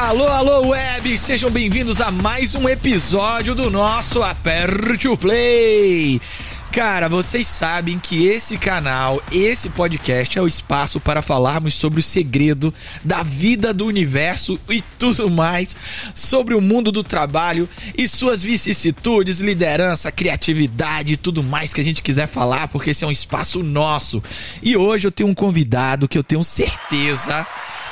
Alô, alô, web! Sejam bem-vindos a mais um episódio do nosso Aperte o Play. Cara, vocês sabem que esse canal, esse podcast é o espaço para falarmos sobre o segredo da vida do universo e tudo mais, sobre o mundo do trabalho e suas vicissitudes, liderança, criatividade e tudo mais que a gente quiser falar, porque esse é um espaço nosso. E hoje eu tenho um convidado que eu tenho certeza.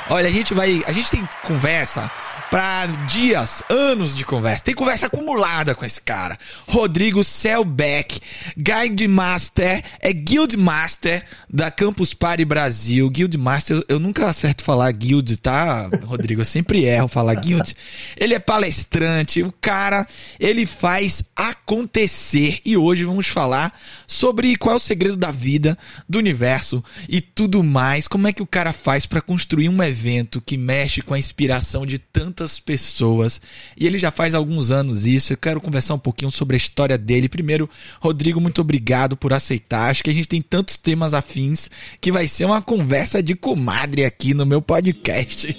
Olha, a gente vai, a gente tem conversa para dias, anos de conversa. Tem conversa acumulada com esse cara. Rodrigo Selbeck, Guide Master, é Guild Master da Campus Party Brasil. Guild Master, eu nunca acerto falar guild, tá, Rodrigo? Eu sempre erro falar guild. Ele é palestrante, o cara, ele faz acontecer. E hoje vamos falar sobre qual é o segredo da vida, do universo e tudo mais. Como é que o cara faz para construir um evento que mexe com a inspiração de tantas tantas pessoas e ele já faz alguns anos isso. Eu quero conversar um pouquinho sobre a história dele. Primeiro, Rodrigo, muito obrigado por aceitar. Acho que a gente tem tantos temas afins que vai ser uma conversa de comadre aqui no meu podcast.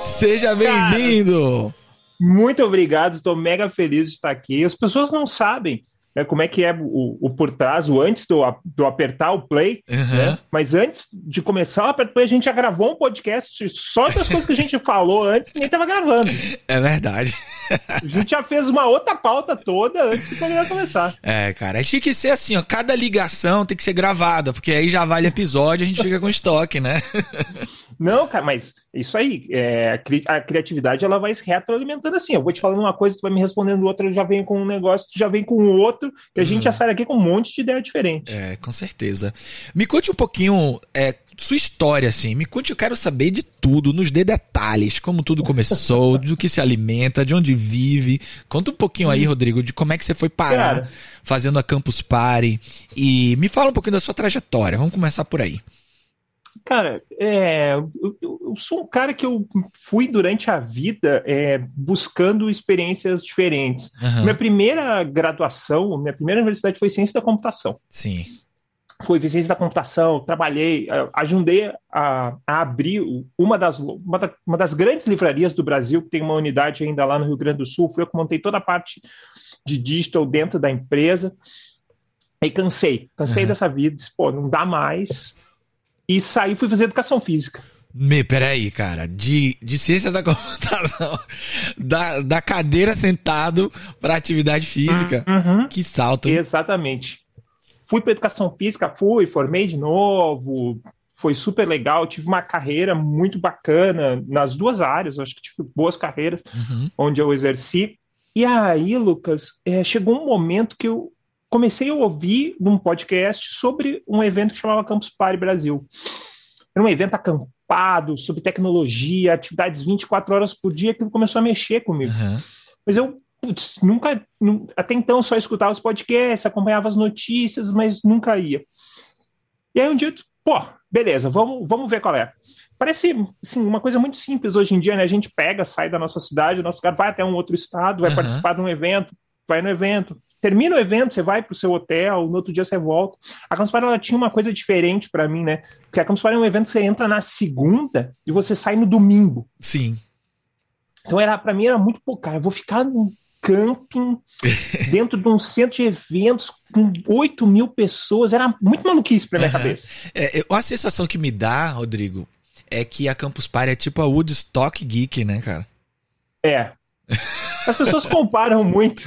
Seja bem-vindo! Muito obrigado, estou mega feliz de estar aqui. As pessoas não sabem né, como é que é o, o por trás, o antes do, do apertar o play, uhum. né? Mas antes de começar o apertar play, a gente já gravou um podcast só das coisas que a gente falou antes, ninguém estava gravando. É verdade. A gente já fez uma outra pauta toda antes do programa começar. É, cara, tinha que ser assim, ó, cada ligação tem que ser gravada, porque aí já vale episódio, a gente fica com estoque, né? Não, cara, mas isso aí, é, a criatividade ela vai se retroalimentando assim. Eu vou te falando uma coisa, tu vai me respondendo outra, eu já venho com um negócio, tu já vem com outro, e a uhum. gente já sai daqui com um monte de ideia diferente. É, com certeza. Me conte um pouquinho é, sua história, assim. Me conte, eu quero saber de tudo, nos dê detalhes, como tudo começou, do que se alimenta, de onde vive. Conta um pouquinho aí, Rodrigo, de como é que você foi parar cara, fazendo a Campus Party. E me fala um pouquinho da sua trajetória. Vamos começar por aí. Cara, é, eu, eu, sou um cara que eu fui durante a vida é, buscando experiências diferentes. Uhum. Minha primeira graduação, minha primeira universidade foi ciência da computação. Sim. Foi ciência da computação, trabalhei, ajudei a, a abrir uma das, uma, da, uma, das grandes livrarias do Brasil, que tem uma unidade ainda lá no Rio Grande do Sul. Fui eu que montei toda a parte de digital dentro da empresa. Aí cansei, cansei uhum. dessa vida, disse, pô, não dá mais e saí fui fazer educação física. Me, peraí, cara. De, de ciência da computação, da, da cadeira sentado para atividade física. Uhum. Que salto. Exatamente. Fui para educação física, fui, formei de novo. Foi super legal. Tive uma carreira muito bacana nas duas áreas. Acho que tive boas carreiras uhum. onde eu exerci. E aí, Lucas, é, chegou um momento que eu comecei a ouvir num podcast sobre um evento que chamava Campus Party Brasil. Era um evento acampado, sobre tecnologia, atividades 24 horas por dia, aquilo começou a mexer comigo. Uhum. Mas eu putz, nunca, até então só escutava os podcasts, acompanhava as notícias, mas nunca ia. E aí um dia, pô, beleza, vamos, vamos ver qual é. Parece assim, uma coisa muito simples hoje em dia, né? A gente pega, sai da nossa cidade, o nosso cara vai até um outro estado, vai uhum. participar de um evento, vai no evento, termina o evento, você vai para o seu hotel, no outro dia você volta. A Campus Party ela tinha uma coisa diferente para mim, né? Porque a Campus Party é um evento que você entra na segunda e você sai no domingo. Sim. Então era para mim era muito pô, cara, eu vou ficar num camping dentro de um centro de eventos com 8 mil pessoas, era muito maluquice pra minha uhum. cabeça. É, a sensação que me dá, Rodrigo, é que a Campus Party é tipo a Woodstock Geek, né, cara? É, as pessoas comparam muito,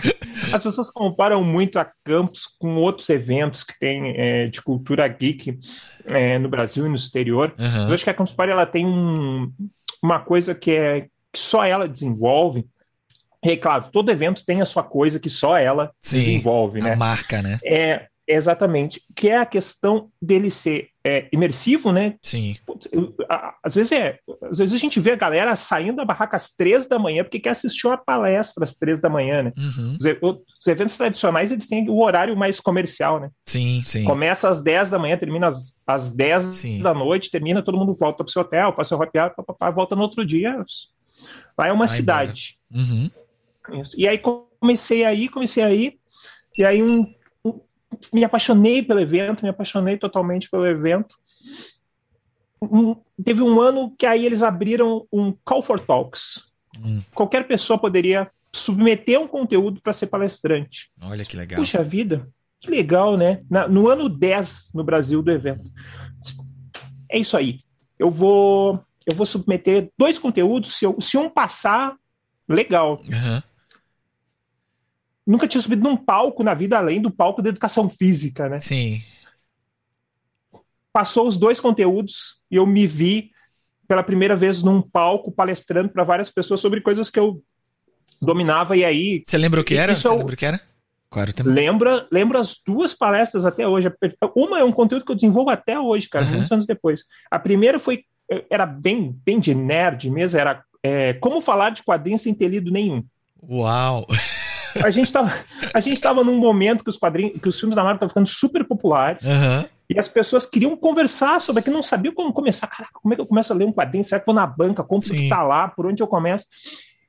as pessoas comparam muito a Campus com outros eventos que tem é, de cultura geek é, no Brasil e no exterior. Uhum. Eu acho que a Campus Party ela tem um, uma coisa que é que só ela desenvolve. E claro, todo evento tem a sua coisa que só ela Sim, desenvolve, né? A marca, né? É, Exatamente. Que é a questão dele ser é, imersivo, né? Sim. às vezes é. Às vezes a gente vê a galera saindo da barraca às três da manhã porque quer assistir uma palestra às três da manhã, né? Uhum. Os, os, eventos tradicionais eles têm o horário mais comercial, né? Sim, sim. Começa às dez da manhã, termina às, às dez sim. da noite, termina, todo mundo volta pro seu hotel, faz seu happy hour, volta no outro dia. Lá é uma Vai cidade. Uhum. E aí comecei aí, comecei aí, e aí um me apaixonei pelo evento, me apaixonei totalmente pelo evento. Um, teve um ano que aí eles abriram um Call for Talks, hum. qualquer pessoa poderia submeter um conteúdo para ser palestrante. Olha que legal. Puxa vida, que legal, né? Na, no ano 10 no Brasil do evento. É isso aí. Eu vou eu vou submeter dois conteúdos. Se, eu, se um passar, legal. Uhum. Nunca tinha subido num palco na vida além do palco da educação física, né? Sim. Passou os dois conteúdos e eu me vi pela primeira vez num palco palestrando para várias pessoas sobre coisas que eu dominava e aí. Você lembra o que era? Você eu... lembra o que era? Claro, lembra, lembra as duas palestras até hoje. Uma é um conteúdo que eu desenvolvo até hoje, cara, uhum. muitos anos depois. A primeira foi era bem, bem de nerd mesmo, era é, como falar de quadrinhos sem ter lido nenhum. Uau! A gente estava a gente tava num momento que os quadrinhos, que os filmes da Marvel estavam ficando super populares. Uhum. E as pessoas queriam conversar sobre aquilo, não sabiam como começar. Caraca, como é que eu começo a ler um quadrinho? Será que vou na banca, compro o que está lá, por onde eu começo?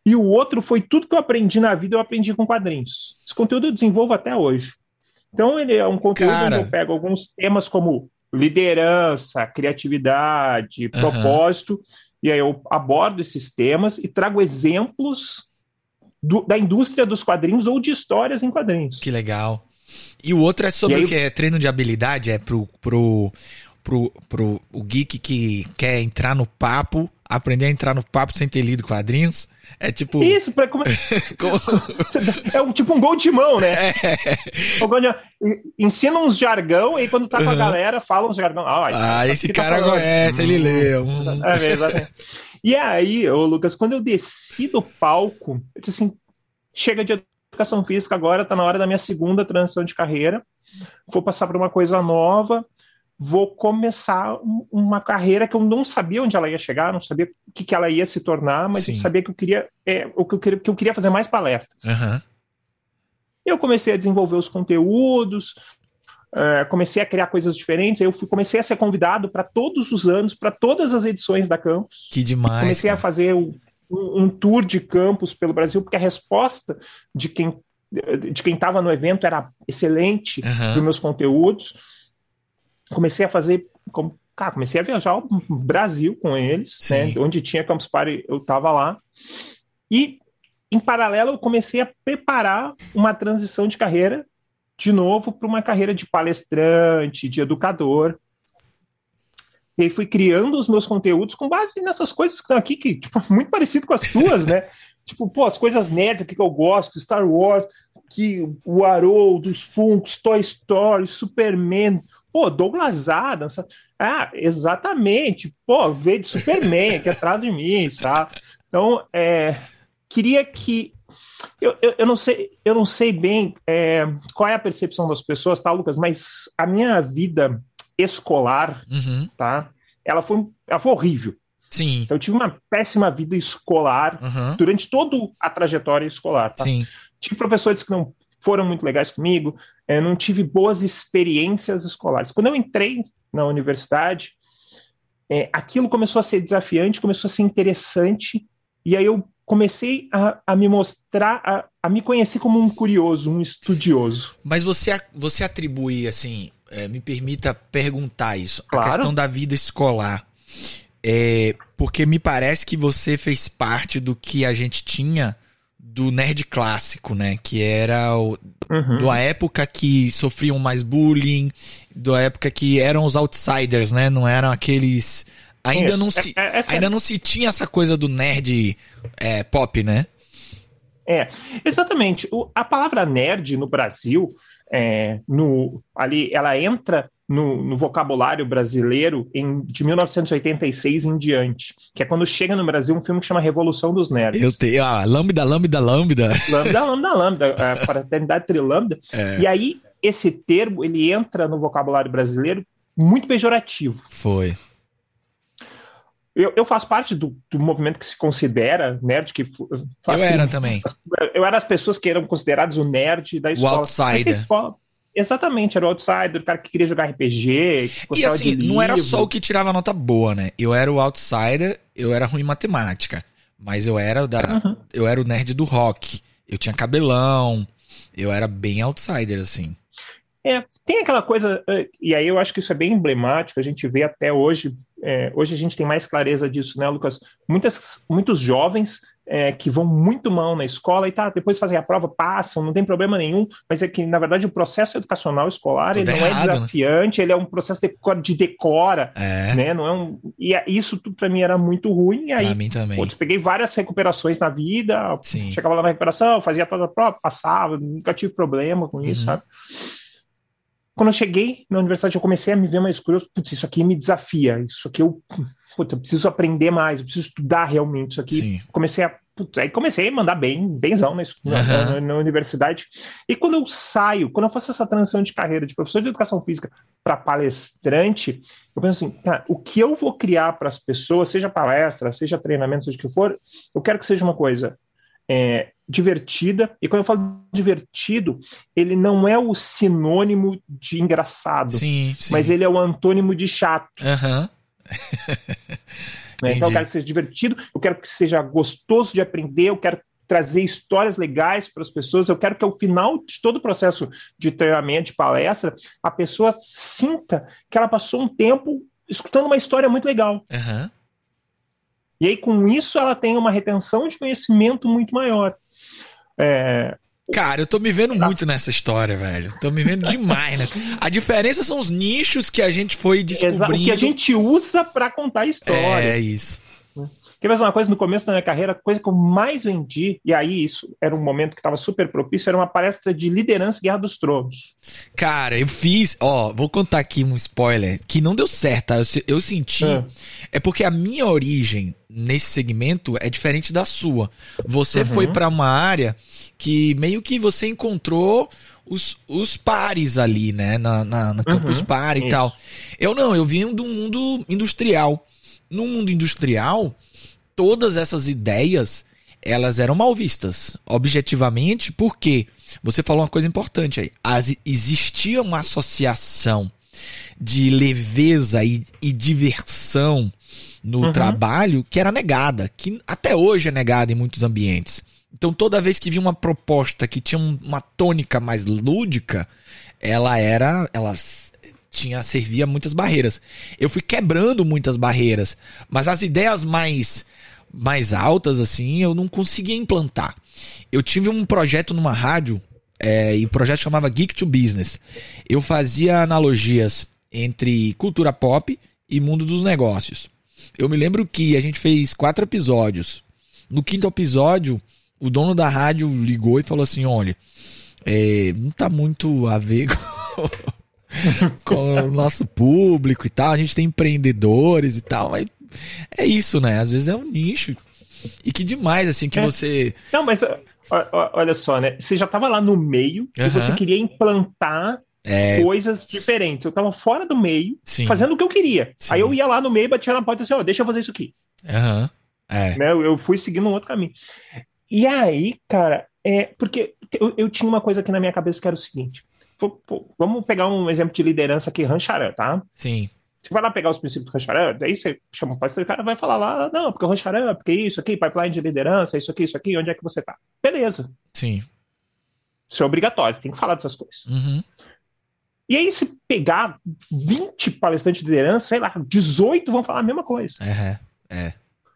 E o outro foi tudo que eu aprendi na vida, eu aprendi com quadrinhos. Esse conteúdo eu desenvolvo até hoje. Então, ele é um conteúdo Cara... onde eu pego alguns temas como liderança, criatividade, uhum. propósito, e aí eu abordo esses temas e trago exemplos do, da indústria dos quadrinhos ou de histórias em quadrinhos. Que legal. E o outro é sobre aí, o que? É treino de habilidade? É pro, pro, pro, pro o geek que quer entrar no papo, aprender a entrar no papo sem ter lido quadrinhos? É tipo. Isso, pra como... é um, tipo um gol de mão, né? É. Ensina uns jargão e quando tá com a galera, fala uns jargão. Ah, esse, ah, esse cara tá conhece, ele leu. Hum. É, exatamente. E aí, ô, Lucas, quando eu desci do palco, eu disse assim: chega de educação física agora, tá na hora da minha segunda transição de carreira. Vou passar por uma coisa nova vou começar uma carreira que eu não sabia onde ela ia chegar, não sabia o que, que ela ia se tornar, mas Sim. eu sabia que eu queria, é, o que eu queria, que eu queria fazer mais palestras. Uhum. Eu comecei a desenvolver os conteúdos, é, comecei a criar coisas diferentes. Eu fui, comecei a ser convidado para todos os anos, para todas as edições da Campus. Que demais. Comecei cara. a fazer um, um, tour de campus pelo Brasil, porque a resposta de quem de quem estava no evento era excelente uhum. dos meus conteúdos comecei a fazer. Como, cara, comecei a viajar o Brasil com eles, né? Onde tinha Campus Party, eu estava lá. E, em paralelo, eu comecei a preparar uma transição de carreira, de novo, para uma carreira de palestrante, de educador. E aí fui criando os meus conteúdos com base nessas coisas que estão aqui, que tipo, muito parecido com as suas, né? tipo, pô, as coisas nerds aqui que eu gosto, Star Wars, que o Arrow, dos Funkos, Toy Story, Superman, Pô, Douglas Adams. Ah, exatamente. Pô, veio de Superman aqui atrás de mim, sabe? Então, é, queria que. Eu, eu, eu, não sei, eu não sei bem é, qual é a percepção das pessoas, tá, Lucas? Mas a minha vida escolar, uhum. tá? Ela foi, ela foi horrível. Sim. Eu tive uma péssima vida escolar uhum. durante toda a trajetória escolar. Tá? Sim. Tive professores que não foram muito legais comigo, é, não tive boas experiências escolares. Quando eu entrei na universidade, é, aquilo começou a ser desafiante, começou a ser interessante, e aí eu comecei a, a me mostrar, a, a, me conhecer como um curioso, um estudioso. Mas você, você atribui, assim, é, me permita perguntar isso, claro. a questão da vida escolar. É, porque me parece que você fez parte do que a gente tinha do nerd clássico, né? Que era o, uhum. da época que sofriam mais bullying, da época que eram os outsiders, né? Não eram aqueles. Ainda é, não se, é, é, ainda não se tinha essa coisa do nerd é, pop, né? É, exatamente. O, a palavra nerd no Brasil, é, no, ali, ela entra no, no, vocabulário brasileiro em, de 1986 em diante, que é quando chega no Brasil um filme que chama Revolução dos Nerds. Eu tenho, ah, Lambda, Lambda, Lambda. Lambda, Lambda, Lambda, a Fraternidade Trilambda. É. E aí, esse termo, ele entra no vocabulário brasileiro muito pejorativo. Foi. Eu, eu faço parte do, do, movimento que se considera nerd, que faz Eu era também. Eu era as pessoas que eram considerados o nerd da escola. O outsider. Exatamente, era o outsider, o cara que queria jogar RPG. e assim, não era só o que tirava nota boa, né? Eu era o outsider, eu era ruim em matemática. Mas eu era o da. Uhum. Eu era o nerd do rock. Eu tinha cabelão. Eu era bem outsider, assim. É, tem aquela coisa, é, e aí eu acho que isso é bem emblemático, a gente vê até hoje, é, hoje a gente tem mais clareza disso, né, Lucas? Muitas, muitos jovens é, que vão muito mal na escola e tá, depois fazem a prova, passam, não tem problema nenhum, mas é que, na verdade, o processo educacional escolar Tudo ele não é errado, é desafiante, né? ele é um processo de, de decora, é. né? Não é um, e é, isso tudo para mim era muito ruim. E aí, pra mim também. Pô, peguei várias recuperações na vida, Sim. chegava lá na recuperação, fazia toda a prova, passava, nunca tive problema com isso, uhum. sabe? Quando eu cheguei na universidade, eu comecei a me ver mais curioso. Putz, isso aqui me desafia. Isso aqui eu puta, eu preciso aprender mais, eu preciso estudar realmente isso aqui. Sim. Comecei a Putz, aí comecei a mandar bem, benzão na, uhum. na, na, universidade. E quando eu saio, quando eu faço essa transição de carreira de professor de educação física para palestrante, eu penso assim, cara, o que eu vou criar para as pessoas, seja palestra, seja treinamento, seja o que for, eu quero que seja uma coisa é, divertida. E quando eu falo divertido, ele não é o sinônimo de engraçado, sim, sim. mas ele é o antônimo de chato. Uhum. Né? Então eu quero que seja divertido, eu quero que seja gostoso de aprender, eu quero trazer histórias legais para as pessoas. Eu quero que ao final de todo o processo de treinamento, de palestra, a pessoa sinta que ela passou um tempo escutando uma história muito legal. Uhum. E aí, com isso, ela tem uma retenção de conhecimento muito maior. É, Cara, eu tô me vendo muito nessa história, velho. Tô me vendo demais, né? A diferença são os nichos que a gente foi descobrindo. Exato, que a gente usa para contar a história. É isso. Quer ver uma coisa? No começo da minha carreira, a coisa que eu mais vendi, e aí isso era um momento que estava super propício, era uma palestra de liderança Guerra dos Tronos. Cara, eu fiz, ó, vou contar aqui um spoiler, que não deu certo, tá? eu, eu senti. É. é porque a minha origem nesse segmento é diferente da sua. Você uhum. foi para uma área que meio que você encontrou os, os pares ali, né? Na, na, na Campus uhum, Party e tal. Eu não, eu vim do mundo industrial. No mundo industrial, todas essas ideias elas eram mal vistas, objetivamente, porque você falou uma coisa importante aí. As, existia uma associação de leveza e, e diversão no uhum. trabalho que era negada, que até hoje é negada em muitos ambientes. Então toda vez que vinha uma proposta que tinha uma tônica mais lúdica, ela era, ela tinha servia muitas barreiras. Eu fui quebrando muitas barreiras, mas as ideias mais mais altas assim, eu não conseguia implantar. Eu tive um projeto numa rádio é, e o projeto chamava Geek to Business. Eu fazia analogias entre cultura pop e mundo dos negócios. Eu me lembro que a gente fez quatro episódios. No quinto episódio, o dono da rádio ligou e falou assim: olha, é, não tá muito a ver com, com o nosso público e tal. A gente tem empreendedores e tal, mas é isso, né? Às vezes é um nicho. E que demais, assim, que é. você. Não, mas olha só, né? Você já tava lá no meio uhum. e você queria implantar é... coisas diferentes. Eu tava fora do meio, Sim. fazendo o que eu queria. Sim. Aí eu ia lá no meio, batia na porta e assim, ó, oh, deixa eu fazer isso aqui. Uhum. É. Né? Eu fui seguindo um outro caminho. E aí, cara, é porque eu, eu tinha uma coisa aqui na minha cabeça que era o seguinte. vamos pegar um exemplo de liderança aqui, Rancharan, tá? Sim. Você vai lá pegar os princípios do Rancharan, daí você chama o pastor, o cara vai falar lá, não, porque o Rancharan, porque isso aqui, pipeline de liderança, isso aqui, isso aqui, onde é que você tá? Beleza. Sim. Isso é obrigatório, tem que falar dessas coisas. Uhum. E aí, se pegar 20 palestrantes de liderança, sei lá, 18 vão falar a mesma coisa. É, é.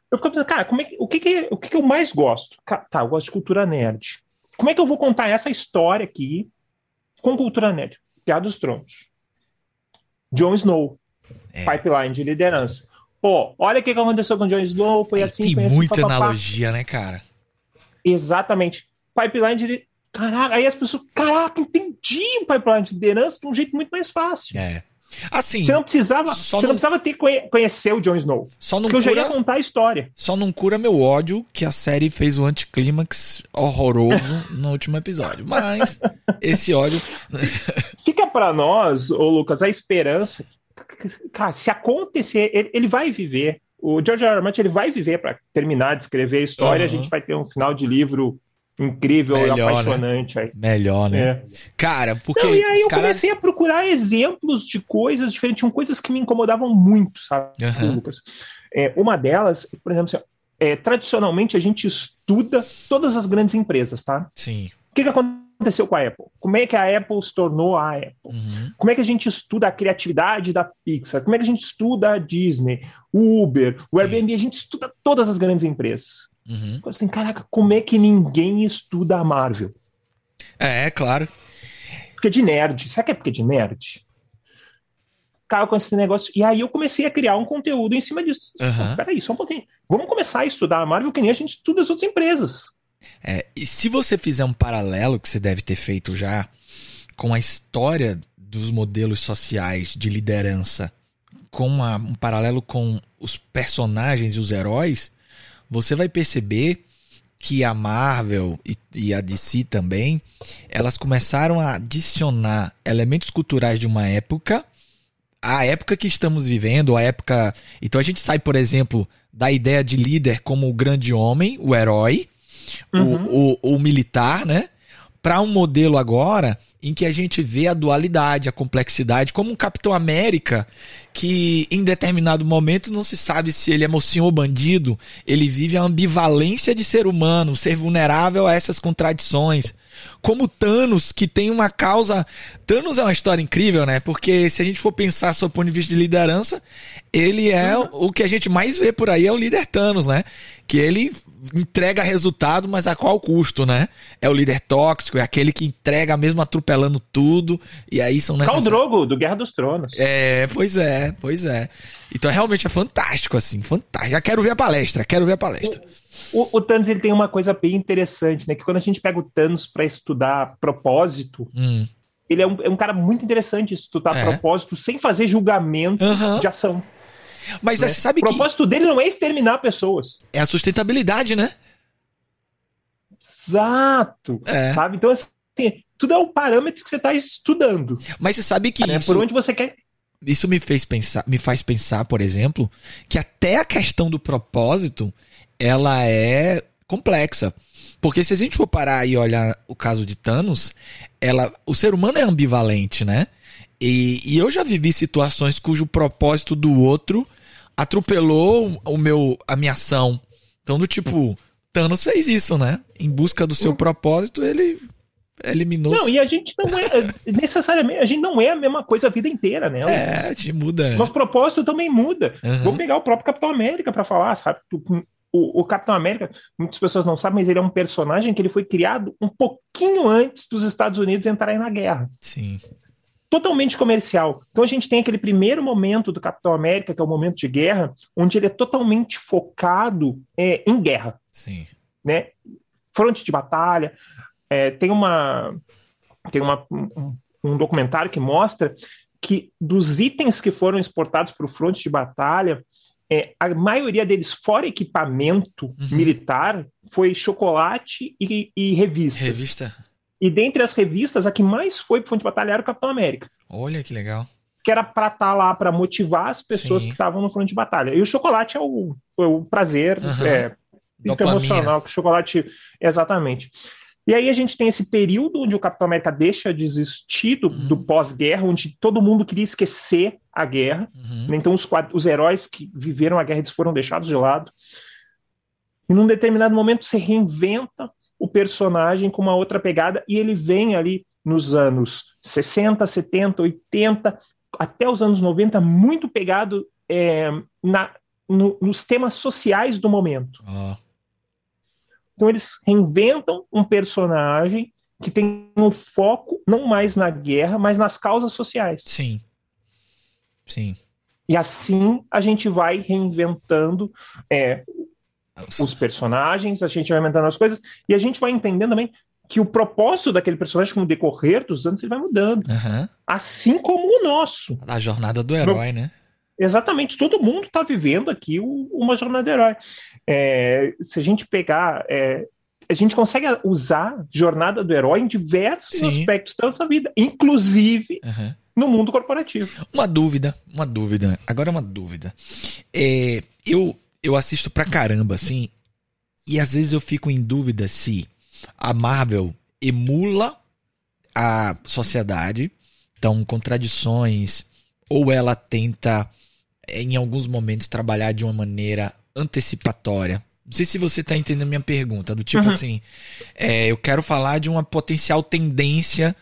Eu fico pensando, cara, como é que, o, que, que, o que, que eu mais gosto? Tá, eu gosto de cultura nerd. Como é que eu vou contar essa história aqui com cultura nerd? Piada dos Tronos. Jon Snow. É. Pipeline de liderança. Pô, olha o que aconteceu com o Jon Snow, foi assim, Tem foi assim, muita analogia, né, cara? Exatamente. Pipeline de Caraca, aí as pessoas, caraca, entendi o pipeline de liderança de um jeito muito mais fácil. É. Assim, você não precisava, você não... não... precisava ter conhecer o Jon Snow. Só não porque cura... eu já ia contar a história. Só não cura meu ódio que a série fez o anticlímax horroroso no último episódio. Mas esse ódio fica para nós, ô Lucas, a esperança. Cara, se acontecer, ele, ele vai viver. O George R. R. Martin ele vai viver para terminar de escrever a história. Uhum. A gente vai ter um final de livro incrível Melhor, e né? apaixonante. Né? Aí. Melhor, né? É. Cara, porque. Não, e aí eu caras... comecei a procurar exemplos de coisas diferentes, tinham coisas que me incomodavam muito, sabe, uhum. Lucas? É, uma delas, por exemplo, assim, é, tradicionalmente a gente estuda todas as grandes empresas, tá? Sim. O que, que acontece aconteceu com a Apple? Como é que a Apple se tornou a Apple? Uhum. Como é que a gente estuda a criatividade da Pixar? Como é que a gente estuda a Disney, o Uber, o Sim. Airbnb? A gente estuda todas as grandes empresas. Uhum. Assim, caraca, como é que ninguém estuda a Marvel? É, é claro. Porque é de nerd. Será que é porque é de nerd? Ficava com esse negócio. E aí eu comecei a criar um conteúdo em cima disso. Uhum. Peraí, só um pouquinho. Vamos começar a estudar a Marvel que nem a gente estuda as outras empresas. É, e se você fizer um paralelo, que você deve ter feito já, com a história dos modelos sociais de liderança, com um paralelo com os personagens e os heróis, você vai perceber que a Marvel e, e, a DC também, elas começaram a adicionar elementos culturais de uma época, a época que estamos vivendo, a época. Então a gente sai, por exemplo, da ideia de líder como o grande homem, o herói, uhum. o, o, o militar, né? Para um modelo agora em que a gente vê a dualidade, a complexidade, como um Capitão América que em determinado momento não se sabe se ele é mocinho ou bandido, ele vive a ambivalência de ser humano, ser vulnerável a essas contradições. Como Thanos, que tem uma causa. Thanos é uma história incrível, né? Porque se a gente for pensar sob o ponto de vista de liderança, ele é uhum. o que a gente mais vê por aí é o líder Thanos, né? Que ele entrega resultado, mas a qual custo, né? É o líder tóxico, é aquele que entrega mesmo atropelando tudo, e aí são necessários... Drogo, do Guerra dos Tronos. É, pois é, pois é. Então realmente é fantástico, assim, fantástico. Já quero ver a palestra, quero ver a palestra. O, o, Thanos ele tem uma coisa bem interessante, né? Que quando a gente pega o Thanos para estudar propósito, hum. ele é um, é um, cara muito interessante estudar é. propósito sem fazer julgamento uhum. de ação. Mas né? você sabe que. O propósito dele não é exterminar pessoas. É a sustentabilidade, né? Exato. É. Sabe? Então, assim, tudo é o parâmetro que você está estudando. Mas você sabe que. É, isso... Por onde você quer. Isso me fez pensar, me faz pensar, por exemplo, que até a questão do propósito ela é complexa. Porque se a gente for parar e olhar o caso de Thanos, ela, o ser humano é ambivalente, né? E, e eu já vivi situações cujo propósito do outro atropelou o meu, a minha ação. Então, do tipo, Thanos fez isso, né? Em busca do seu propósito, ele eliminou. Não, e a gente não é necessariamente, a gente não é a mesma coisa a vida inteira, né? É, a gente muda. Nosso propósito também muda. Uhum. Vamos pegar o próprio Capitão América para falar, sabe? O, o, Capitão América, muitas pessoas não sabem, mas ele é um personagem que ele foi criado um pouquinho antes dos Estados Unidos entrarem na guerra. Sim. Totalmente comercial. Então a gente tem aquele primeiro momento do Capitão América, que é o momento de guerra, onde ele é totalmente focado é, em guerra. Sim. Né? Fronte de batalha. É, tem uma, tem uma, um, um documentário que mostra que dos itens que foram exportados para o fronte de batalha, é, a maioria deles, fora equipamento uhum. militar, foi chocolate e, e revistas. Revista. E dentre as revistas, a que mais foi para fonte de batalha era o Capitão América. Olha que legal. Que era para estar tá lá para motivar as pessoas Sim. que estavam no front de batalha. E o chocolate é o, é o prazer uhum. é, emocional que o chocolate. Exatamente. E aí a gente tem esse período onde o Capitão América deixa de existir do, uhum. do pós-guerra, onde todo mundo queria esquecer a guerra. Uhum. Né? Então os, os heróis que viveram a guerra eles foram deixados de lado. E num determinado momento se reinventa o personagem com uma outra pegada e ele vem ali nos anos 60, 70, 80, até os anos 90, muito pegado é, na, no, nos temas sociais do momento. Oh. Então eles reinventam um personagem que tem um foco não mais na guerra, mas nas causas sociais. Sim. Sim. E assim a gente vai reinventando é, os personagens, a gente vai inventando as coisas, e a gente vai entendendo também que o propósito daquele personagem, com o decorrer dos anos, ele vai mudando. Uhum. Assim como o nosso. A jornada do herói, né? Exatamente, todo mundo está vivendo aqui uma jornada do herói. É, se a gente pegar. É, a gente consegue usar jornada do herói em diversos Sim. aspectos da nossa vida, inclusive uhum. no mundo corporativo. Uma dúvida, uma dúvida. Agora uma dúvida. É, eu, eu assisto pra caramba, assim, e às vezes eu fico em dúvida se a Marvel emula a sociedade, então contradições, ou ela tenta em alguns momentos trabalhar de uma maneira antecipatória Não sei se você tá entendendo a minha pergunta, do tipo uhum. assim, é, eu quero falar de uma potencial tendência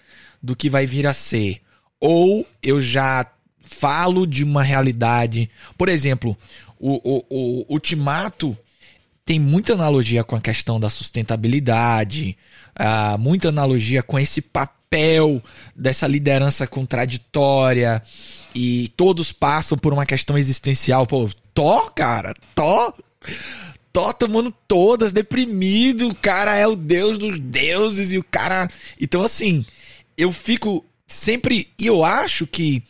do que vai vir a ser. Ou eu já falo de uma realidade. Por exemplo, o, o, o Ultimato tem muita analogia com a questão da sustentabilidade, uh, muita analogia com esse papel dessa liderança contraditória e todos passam por uma questão existencial. Pô, Tó, cara, Tó, Tó tomando todas, deprimido, o cara é o deus dos deuses e o cara. Então, assim, eu fico sempre. E eu acho que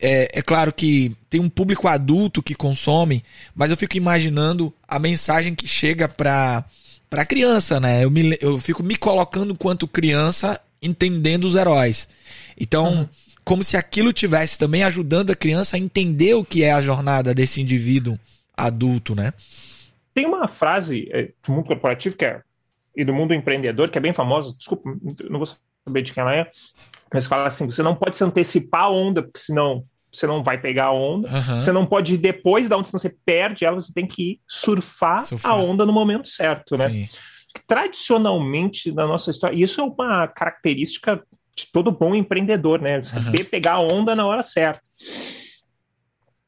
é, é, claro que tem um público adulto que consome, mas eu fico imaginando a mensagem que chega para para criança, né? Eu, me, eu fico me colocando quanto criança entendendo os heróis. Então, uhum. como se aquilo tivesse também ajudando a criança a entender o que é a jornada desse indivíduo adulto, né? Tem uma frase é, do mundo corporativo que é e do mundo empreendedor que é bem famosa. Desculpa, não vou saber de quem ela é, mas fala assim: você não pode se antecipar a onda, porque senão você não vai pegar a onda. Uhum. Você não pode ir depois da onda, senão você perde ela, você tem que surfar, surfar. a onda no momento certo, né? Sim. Tradicionalmente, na nossa história, isso é uma característica de todo bom empreendedor, né? Saber uhum. pegar a onda na hora certa.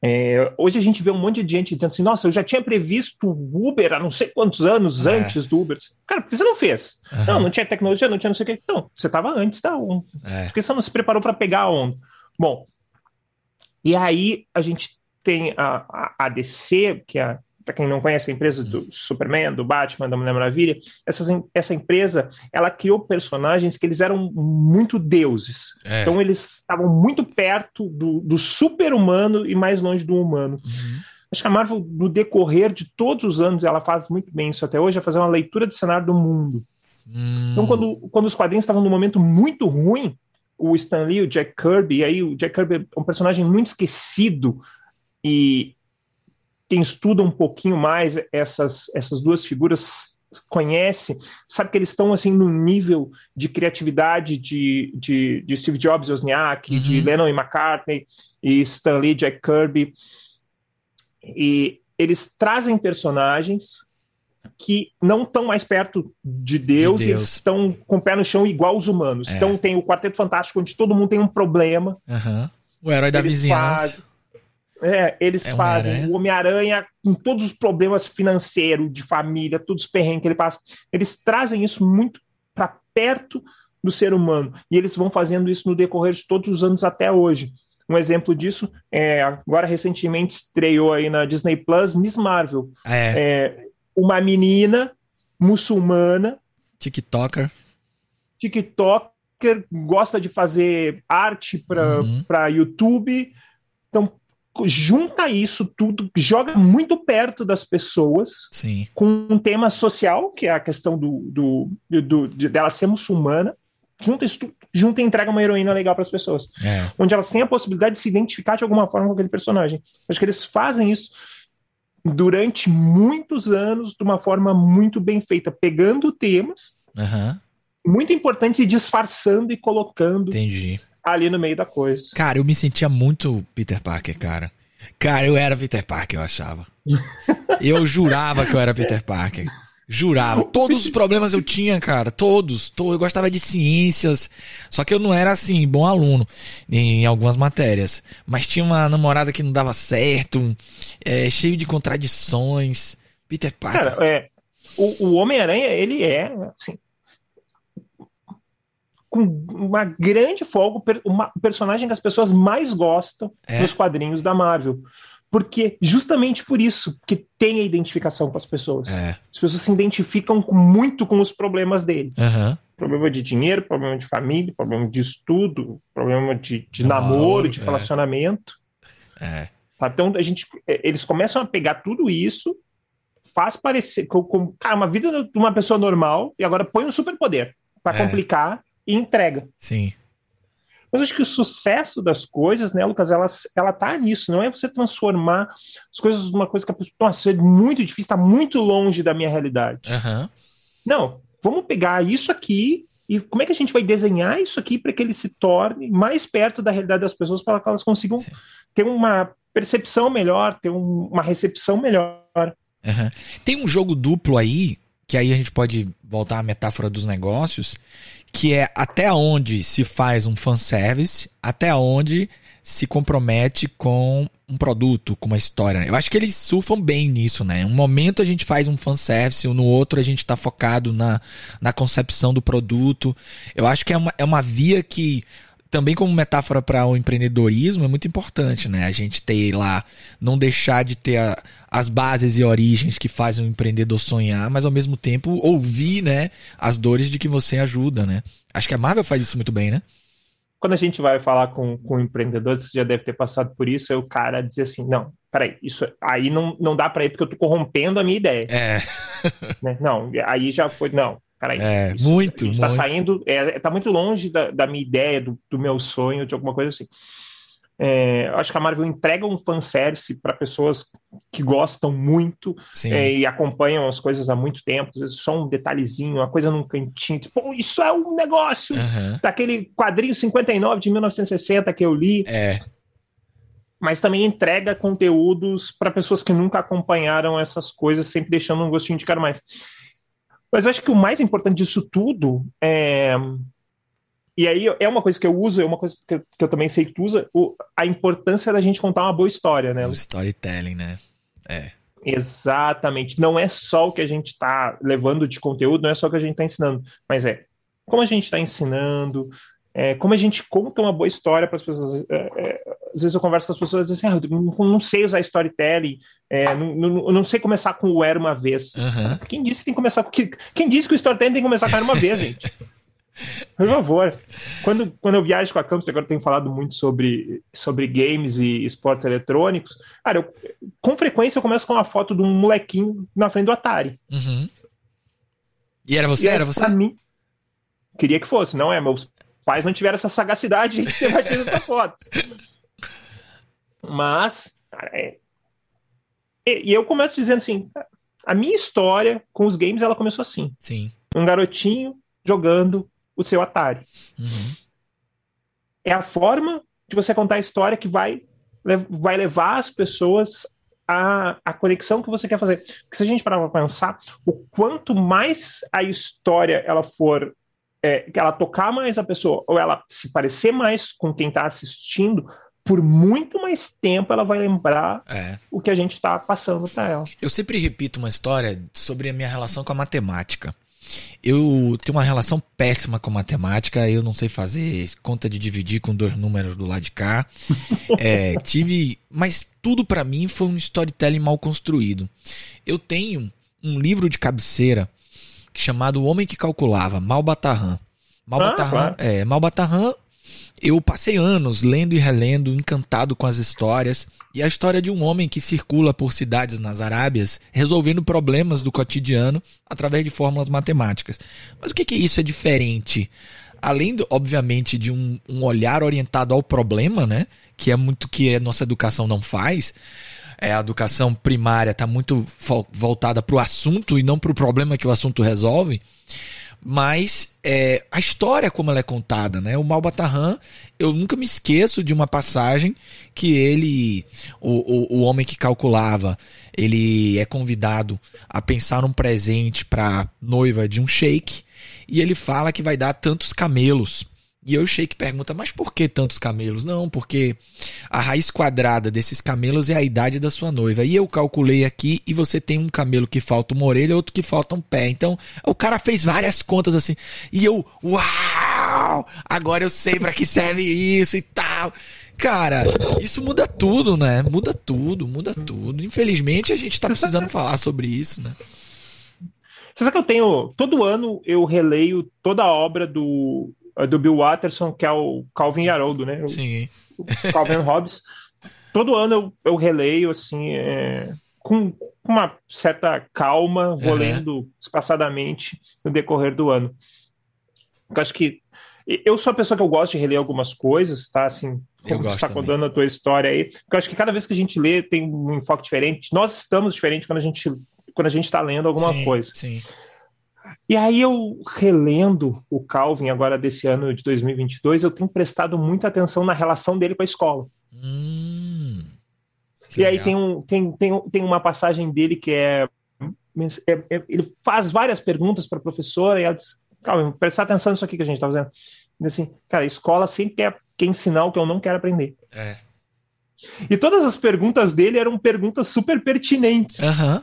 É, hoje a gente vê um monte de gente dizendo assim: nossa, eu já tinha previsto o Uber há não sei quantos anos é. antes do Uber. Cara, por que você não fez? Uhum. Não, não tinha tecnologia, não tinha não sei o que. Não, você estava antes da onda. É. Por que você não se preparou para pegar a onda? Bom, e aí a gente tem a, a DC, que é para quem não conhece a empresa do Superman, do Batman, da Mulher Maravilha, essa, essa empresa, ela criou personagens que eles eram muito deuses. É. Então eles estavam muito perto do, do super-humano e mais longe do humano. Uhum. Acho que a Marvel, no decorrer de todos os anos, ela faz muito bem isso até hoje, é fazer uma leitura de cenário do mundo. Uhum. Então, quando, quando os quadrinhos estavam num momento muito ruim, o Stan Lee, o Jack Kirby, e aí o Jack Kirby é um personagem muito esquecido e quem estuda um pouquinho mais essas, essas duas figuras conhece, sabe que eles estão assim no nível de criatividade de, de, de Steve Jobs e Wozniak, uhum. de Lennon e McCartney, e Stan Lee, Jack Kirby. E eles trazem personagens que não estão mais perto de Deus, de Deus. eles estão com o pé no chão igual os humanos. É. Então tem o Quarteto Fantástico, onde todo mundo tem um problema. Uhum. O herói da vizinhança. Fazem, é, eles é fazem o Homem-Aranha com todos os problemas financeiros, de família, todos os perrengues que ele passa. Eles trazem isso muito para perto do ser humano. E eles vão fazendo isso no decorrer de todos os anos até hoje. Um exemplo disso é agora recentemente estreou aí na Disney Plus Miss Marvel. É. é uma menina muçulmana. TikToker. TikToker, gosta de fazer arte para uhum. YouTube. Então, junta isso tudo, joga muito perto das pessoas, Sim. com um tema social, que é a questão do, do, do, de, dela ser muçulmana, junta isso tudo, junta e entrega uma heroína legal para as pessoas. É. Onde elas têm a possibilidade de se identificar de alguma forma com aquele personagem. Acho que eles fazem isso durante muitos anos de uma forma muito bem feita, pegando temas uhum. muito importantes e disfarçando e colocando Entendi ali no meio da coisa. Cara, eu me sentia muito Peter Parker, cara. Cara, eu era Peter Parker, eu achava. eu jurava que eu era Peter Parker. Jurava. Todos os problemas eu tinha, cara. Todos. Eu gostava de ciências. Só que eu não era, assim, bom aluno em algumas matérias. Mas tinha uma namorada que não dava certo. É, cheio de contradições. Peter Parker. Cara, é, o, o Homem-Aranha, ele é, assim, com uma grande folga, uma, o personagem que as pessoas mais gostam é. nos quadrinhos da Marvel. Porque justamente por isso que tem a identificação com as pessoas. É. As pessoas se identificam com, muito com os problemas dele. Uhum. Problema de dinheiro, problema de família, problema de estudo, problema de, de namoro, de é. relacionamento. É. Então a gente, é, eles começam a pegar tudo isso, faz parecer com, com cara, uma vida de uma pessoa normal e agora põe um superpoder para é. complicar e entrega. Sim. Mas acho que o sucesso das coisas, né, Lucas, ela, ela tá nisso, não é você transformar as coisas numa coisa que a pessoa, nossa, é muito difícil, está muito longe da minha realidade. Uhum. Não, vamos pegar isso aqui e como é que a gente vai desenhar isso aqui para que ele se torne mais perto da realidade das pessoas para que elas consigam Sim. ter uma percepção melhor, ter um, uma recepção melhor. Uhum. Tem um jogo duplo aí, que aí a gente pode voltar à metáfora dos negócios, que é até onde se faz um fanservice, até onde se compromete com um produto, com uma história. Eu acho que eles surfam bem nisso, né? Um momento a gente faz um fanservice, no outro a gente está focado na, na concepção do produto. Eu acho que é uma, é uma via que também como metáfora para o empreendedorismo é muito importante, né? A gente ter lá, não deixar de ter a, as bases e origens que fazem o empreendedor sonhar, mas ao mesmo tempo ouvir, né, as dores de que você ajuda, né? Acho que a Marvel faz isso muito bem, né? quando a gente vai falar com, com empreendedores, você já deve ter passado por isso, é o cara dizer assim, não, peraí, isso aí não, não dá para ir porque eu tô corrompendo a minha ideia. É. Né? Não, aí já foi, não, peraí. É, isso, muito, Está saindo, é, tá muito longe da, da minha ideia, do, do meu sonho, de alguma coisa assim. É, acho que a Marvel entrega um fanservice para pessoas que gostam muito é, e acompanham as coisas há muito tempo, às vezes só um detalhezinho, uma coisa num cantinho, tipo, isso é um negócio uhum. daquele quadrinho 59 de 1960 que eu li. É. Mas também entrega conteúdos para pessoas que nunca acompanharam essas coisas, sempre deixando um gostinho de quero mais. Mas eu acho que o mais importante disso tudo é e aí é uma coisa que eu uso, é uma coisa que eu, que eu também sei que tu usa, o, a importância da gente contar uma boa história, né? O storytelling, né? É. Exatamente. Não é só o que a gente está levando de conteúdo, não é só o que a gente está ensinando, mas é como a gente está ensinando, é, como a gente conta uma boa história para as pessoas. É, é, às vezes eu converso com as pessoas e dizem assim, ah, eu não, não, sei usar storytelling, é, não, não, não, sei começar com o era uma vez. Uhum. Quem disse que tem que começar com quem disse que o storytelling tem que começar com era uma vez, gente? Por favor. Quando, quando eu viajo com a Campus, agora eu tenho falado muito sobre, sobre games e esportes eletrônicos. Cara, eu, com frequência eu começo com uma foto de um molequinho na frente do Atari. Uhum. E era você? E era você? Mim, queria que fosse, não é? Meus pais não tiveram essa sagacidade de ter batido essa foto. Mas, cara, é... e, e eu começo dizendo assim: a minha história com os games ela começou assim. Sim. Um garotinho jogando o seu Atari. Uhum. É a forma de você contar a história que vai, vai levar as pessoas à, à conexão que você quer fazer. Porque se a gente parar para pensar, o quanto mais a história ela for é, que ela tocar mais a pessoa, ou ela se parecer mais com quem está assistindo, por muito mais tempo ela vai lembrar é. o que a gente está passando para ela. Eu sempre repito uma história sobre a minha relação com a matemática. Eu tenho uma relação péssima com matemática, eu não sei fazer conta de dividir com dois números do lado de cá. É, tive, mas tudo para mim foi um storytelling mal construído. Eu tenho um livro de cabeceira chamado O Homem que Calculava, Malbatarran. Malbatarran, ah, claro. é, Malbatarran eu passei anos lendo e relendo, encantado com as histórias, e a história de um homem que circula por cidades nas Arábias, resolvendo problemas do cotidiano através de fórmulas matemáticas. Mas o que, que isso é diferente? Além, obviamente, de um, um olhar orientado ao problema, né? Que é muito que a nossa educação não faz. É, a educação primária está muito voltada para o assunto e não para o problema que o assunto resolve mas é, a história como ela é contada, né? O Malbatarran, eu nunca me esqueço de uma passagem que ele, o, o, o homem que calculava, ele é convidado a pensar um presente para noiva de um sheik e ele fala que vai dar tantos camelos. E eu o Sheik pergunta, mas por que tantos camelos? Não, porque a raiz quadrada desses camelos é a idade da sua noiva. E eu calculei aqui e você tem um camelo que falta uma orelha, outro que falta um pé. Então, o cara fez várias contas assim. E eu, uau! Agora eu sei para que serve isso e tal. Cara, isso muda tudo, né? Muda tudo, muda tudo. Infelizmente a gente tá precisando falar sobre isso, né? Você sabe que eu tenho. Todo ano eu releio toda a obra do do Bill Watterson, que é o Calvin Haroldo, né? Sim. O Calvin Hobbes. Todo ano eu, eu releio, assim, é, com uma certa calma, vou uhum. lendo espaçadamente no decorrer do ano. Eu acho que eu sou a pessoa que eu gosto de reler algumas coisas, tá? Assim, como está contando a tua história aí. Porque eu acho que cada vez que a gente lê tem um enfoque diferente. Nós estamos diferentes quando a gente quando a gente está lendo alguma sim, coisa. Sim. E aí eu relendo o Calvin agora desse ano de 2022, eu tenho prestado muita atenção na relação dele com a escola. Hum. E aí tem, um, tem, tem, tem uma passagem dele que é, é, é ele faz várias perguntas para a professora e ela diz, calma, prestar atenção nisso aqui que a gente está fazendo. Assim, cara, a escola sempre quer, quer ensinar o que eu não quero aprender. É. E todas as perguntas dele eram perguntas super pertinentes. Uhum.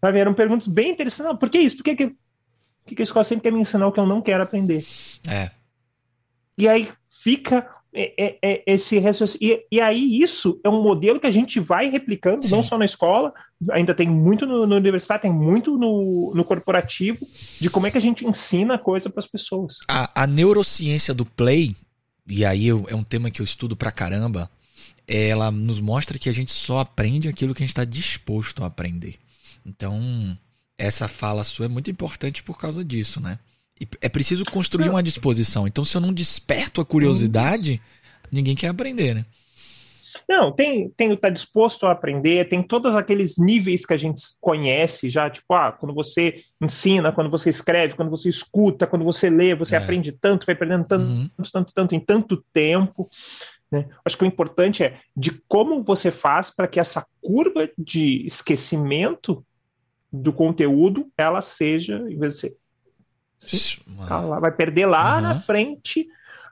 Sabe? Eram perguntas bem interessantes. Não, por que isso? Por que, que, que a escola sempre quer me ensinar o que eu não quero aprender? É. E aí fica é, é, é esse raciocínio. E, aí isso é um modelo que a gente vai replicando, Sim. não só na escola, ainda tem muito no, no universitário, tem muito no, no corporativo, de como é que a gente ensina coisa para as pessoas. A, a neurociência do play, e aí eu, é um tema que eu estudo pra caramba, ela nos mostra que a gente só aprende aquilo que a gente está disposto a aprender. Então, essa fala sua é muito importante por causa disso, né? E é preciso construir uma disposição. Então, se eu não desperto a curiosidade, ninguém quer aprender, né? Não, tem, tem estar tá disposto a aprender, tem todos aqueles níveis que a gente conhece já, tipo, ah, quando você ensina, quando você escreve, quando você escuta, quando você lê, você é. aprende tanto, vai aprendendo tanto, uhum. tanto, tanto, tanto, em tanto tempo. Né? Acho que o importante é de como você faz para que essa curva de esquecimento do conteúdo ela seja, em vez de ser. Sim, ela vai perder lá uhum. na frente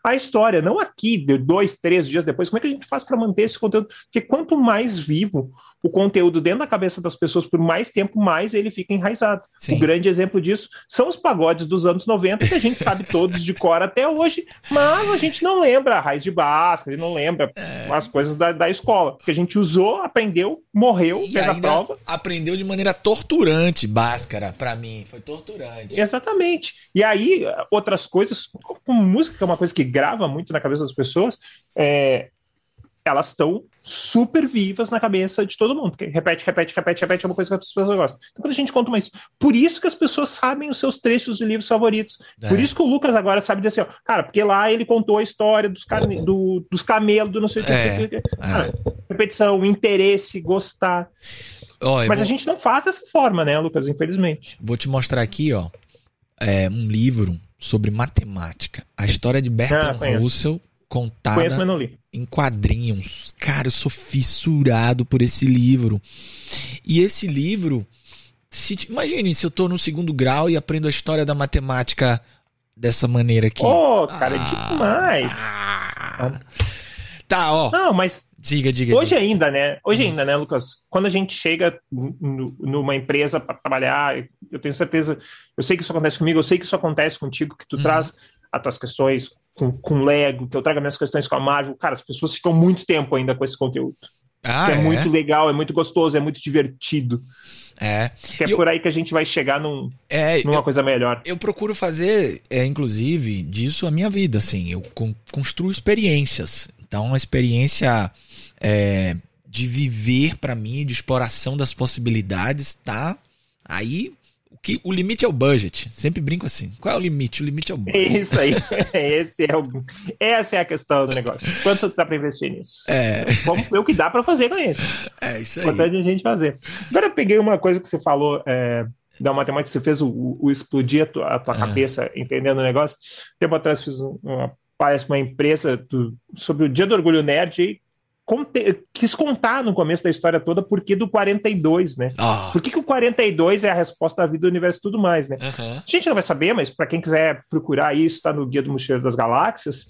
a história, não aqui, dois, três dias depois. Como é que a gente faz para manter esse conteúdo? Porque quanto mais vivo o conteúdo dentro da cabeça das pessoas por mais tempo, mais ele fica enraizado. Sim. O grande exemplo disso são os pagodes dos anos 90, que a gente sabe todos de cor até hoje, mas a gente não lembra a raiz de Basca, a gente não lembra é... as coisas da, da escola, porque a gente usou, aprendeu, morreu, e fez a prova. Aprendeu de maneira torturante, Bhaskara, para mim, foi torturante. Exatamente. E aí, outras coisas, como música, que é uma coisa que grava muito na cabeça das pessoas, é, elas estão super vivas na cabeça de todo mundo. Porque repete, repete, repete, repete é uma coisa que as pessoas gostam. Então, quando a gente conta uma isso, por isso que as pessoas sabem os seus trechos de livros favoritos. É. Por isso que o Lucas agora sabe dizer, ó, cara, porque lá ele contou a história dos, carne, do, dos camelos, do não sei o é. que. É. repetição, interesse, gostar. Mas vou... a gente não faz dessa forma, né, Lucas? Infelizmente. Vou te mostrar aqui, ó, é, um livro sobre matemática. A história de Bertrand ah, Russell contada Conheço, mas não li. Em quadrinhos. Cara, eu sou fissurado por esse livro. E esse livro, se, imagine se eu tô no segundo grau e aprendo a história da matemática dessa maneira aqui. Oh, cara, ah, é demais. Ah, tá, ó. Não, mas Diga, diga. Hoje diga. ainda, né? Hoje uhum. ainda, né, Lucas? Quando a gente chega numa empresa para trabalhar, eu tenho certeza, eu sei que isso acontece comigo, eu sei que isso acontece contigo, que tu uhum. traz as tuas questões com, com Lego, que eu trago as minhas questões com a Marvel. Cara, as pessoas ficam muito tempo ainda com esse conteúdo. Ah, é, é, muito legal, é muito gostoso, é muito divertido. É. Que é eu, por aí que a gente vai chegar num, é, numa eu, coisa melhor. Eu procuro fazer, é, inclusive, disso a minha vida, assim. Eu construo experiências. Então, uma experiência é, de viver para mim, de exploração das possibilidades, tá aí que o limite é o budget. Sempre brinco assim. Qual é o limite? O limite é o budget. Isso aí. Esse é o, essa é a questão do negócio. Quanto dá para investir nisso? É. Vamos ver o que dá para fazer com isso. É isso aí. Importante a gente fazer. Agora eu peguei uma coisa que você falou é, da matemática, você fez o, o explodir a tua, a tua é. cabeça entendendo o negócio. Tempo atrás fiz uma parece uma empresa do, sobre o Dia do Orgulho Nerd conte, quis contar no começo da história toda por que do 42, né? Oh. Por que, que o 42 é a resposta à vida do universo e tudo mais, né? Uhum. A gente não vai saber, mas para quem quiser procurar isso, está no Guia do Mochileiro das Galáxias,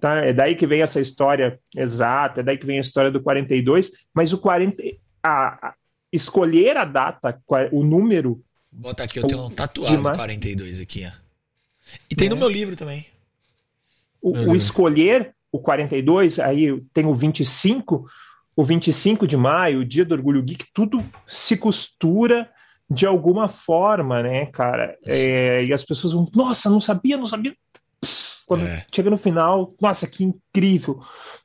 tá? É daí que vem essa história exata, é daí que vem a história do 42, mas o 40 a, a escolher a data, o número Bota aqui, eu tenho um tatuado de 42 aqui, ó. E tem é. no meu livro também. O, o escolher o 42, aí tem o 25, o 25 de maio, o dia do Orgulho Geek, tudo se costura de alguma forma, né, cara? É, e as pessoas vão, nossa, não sabia, não sabia. Quando é. chega no final, nossa, que incrível.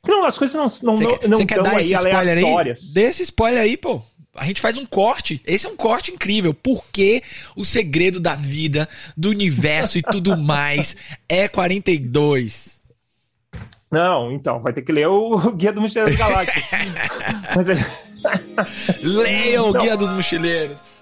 Não, as coisas não não, quer, não estão aí aleatórias. Aí? Dê esse spoiler aí, pô. A gente faz um corte. Esse é um corte incrível. Porque o segredo da vida, do universo e tudo mais é 42. Não, então, vai ter que ler o Guia do Mochileiro das Galáxias. mas é... Leiam o Guia dos Mochileiros.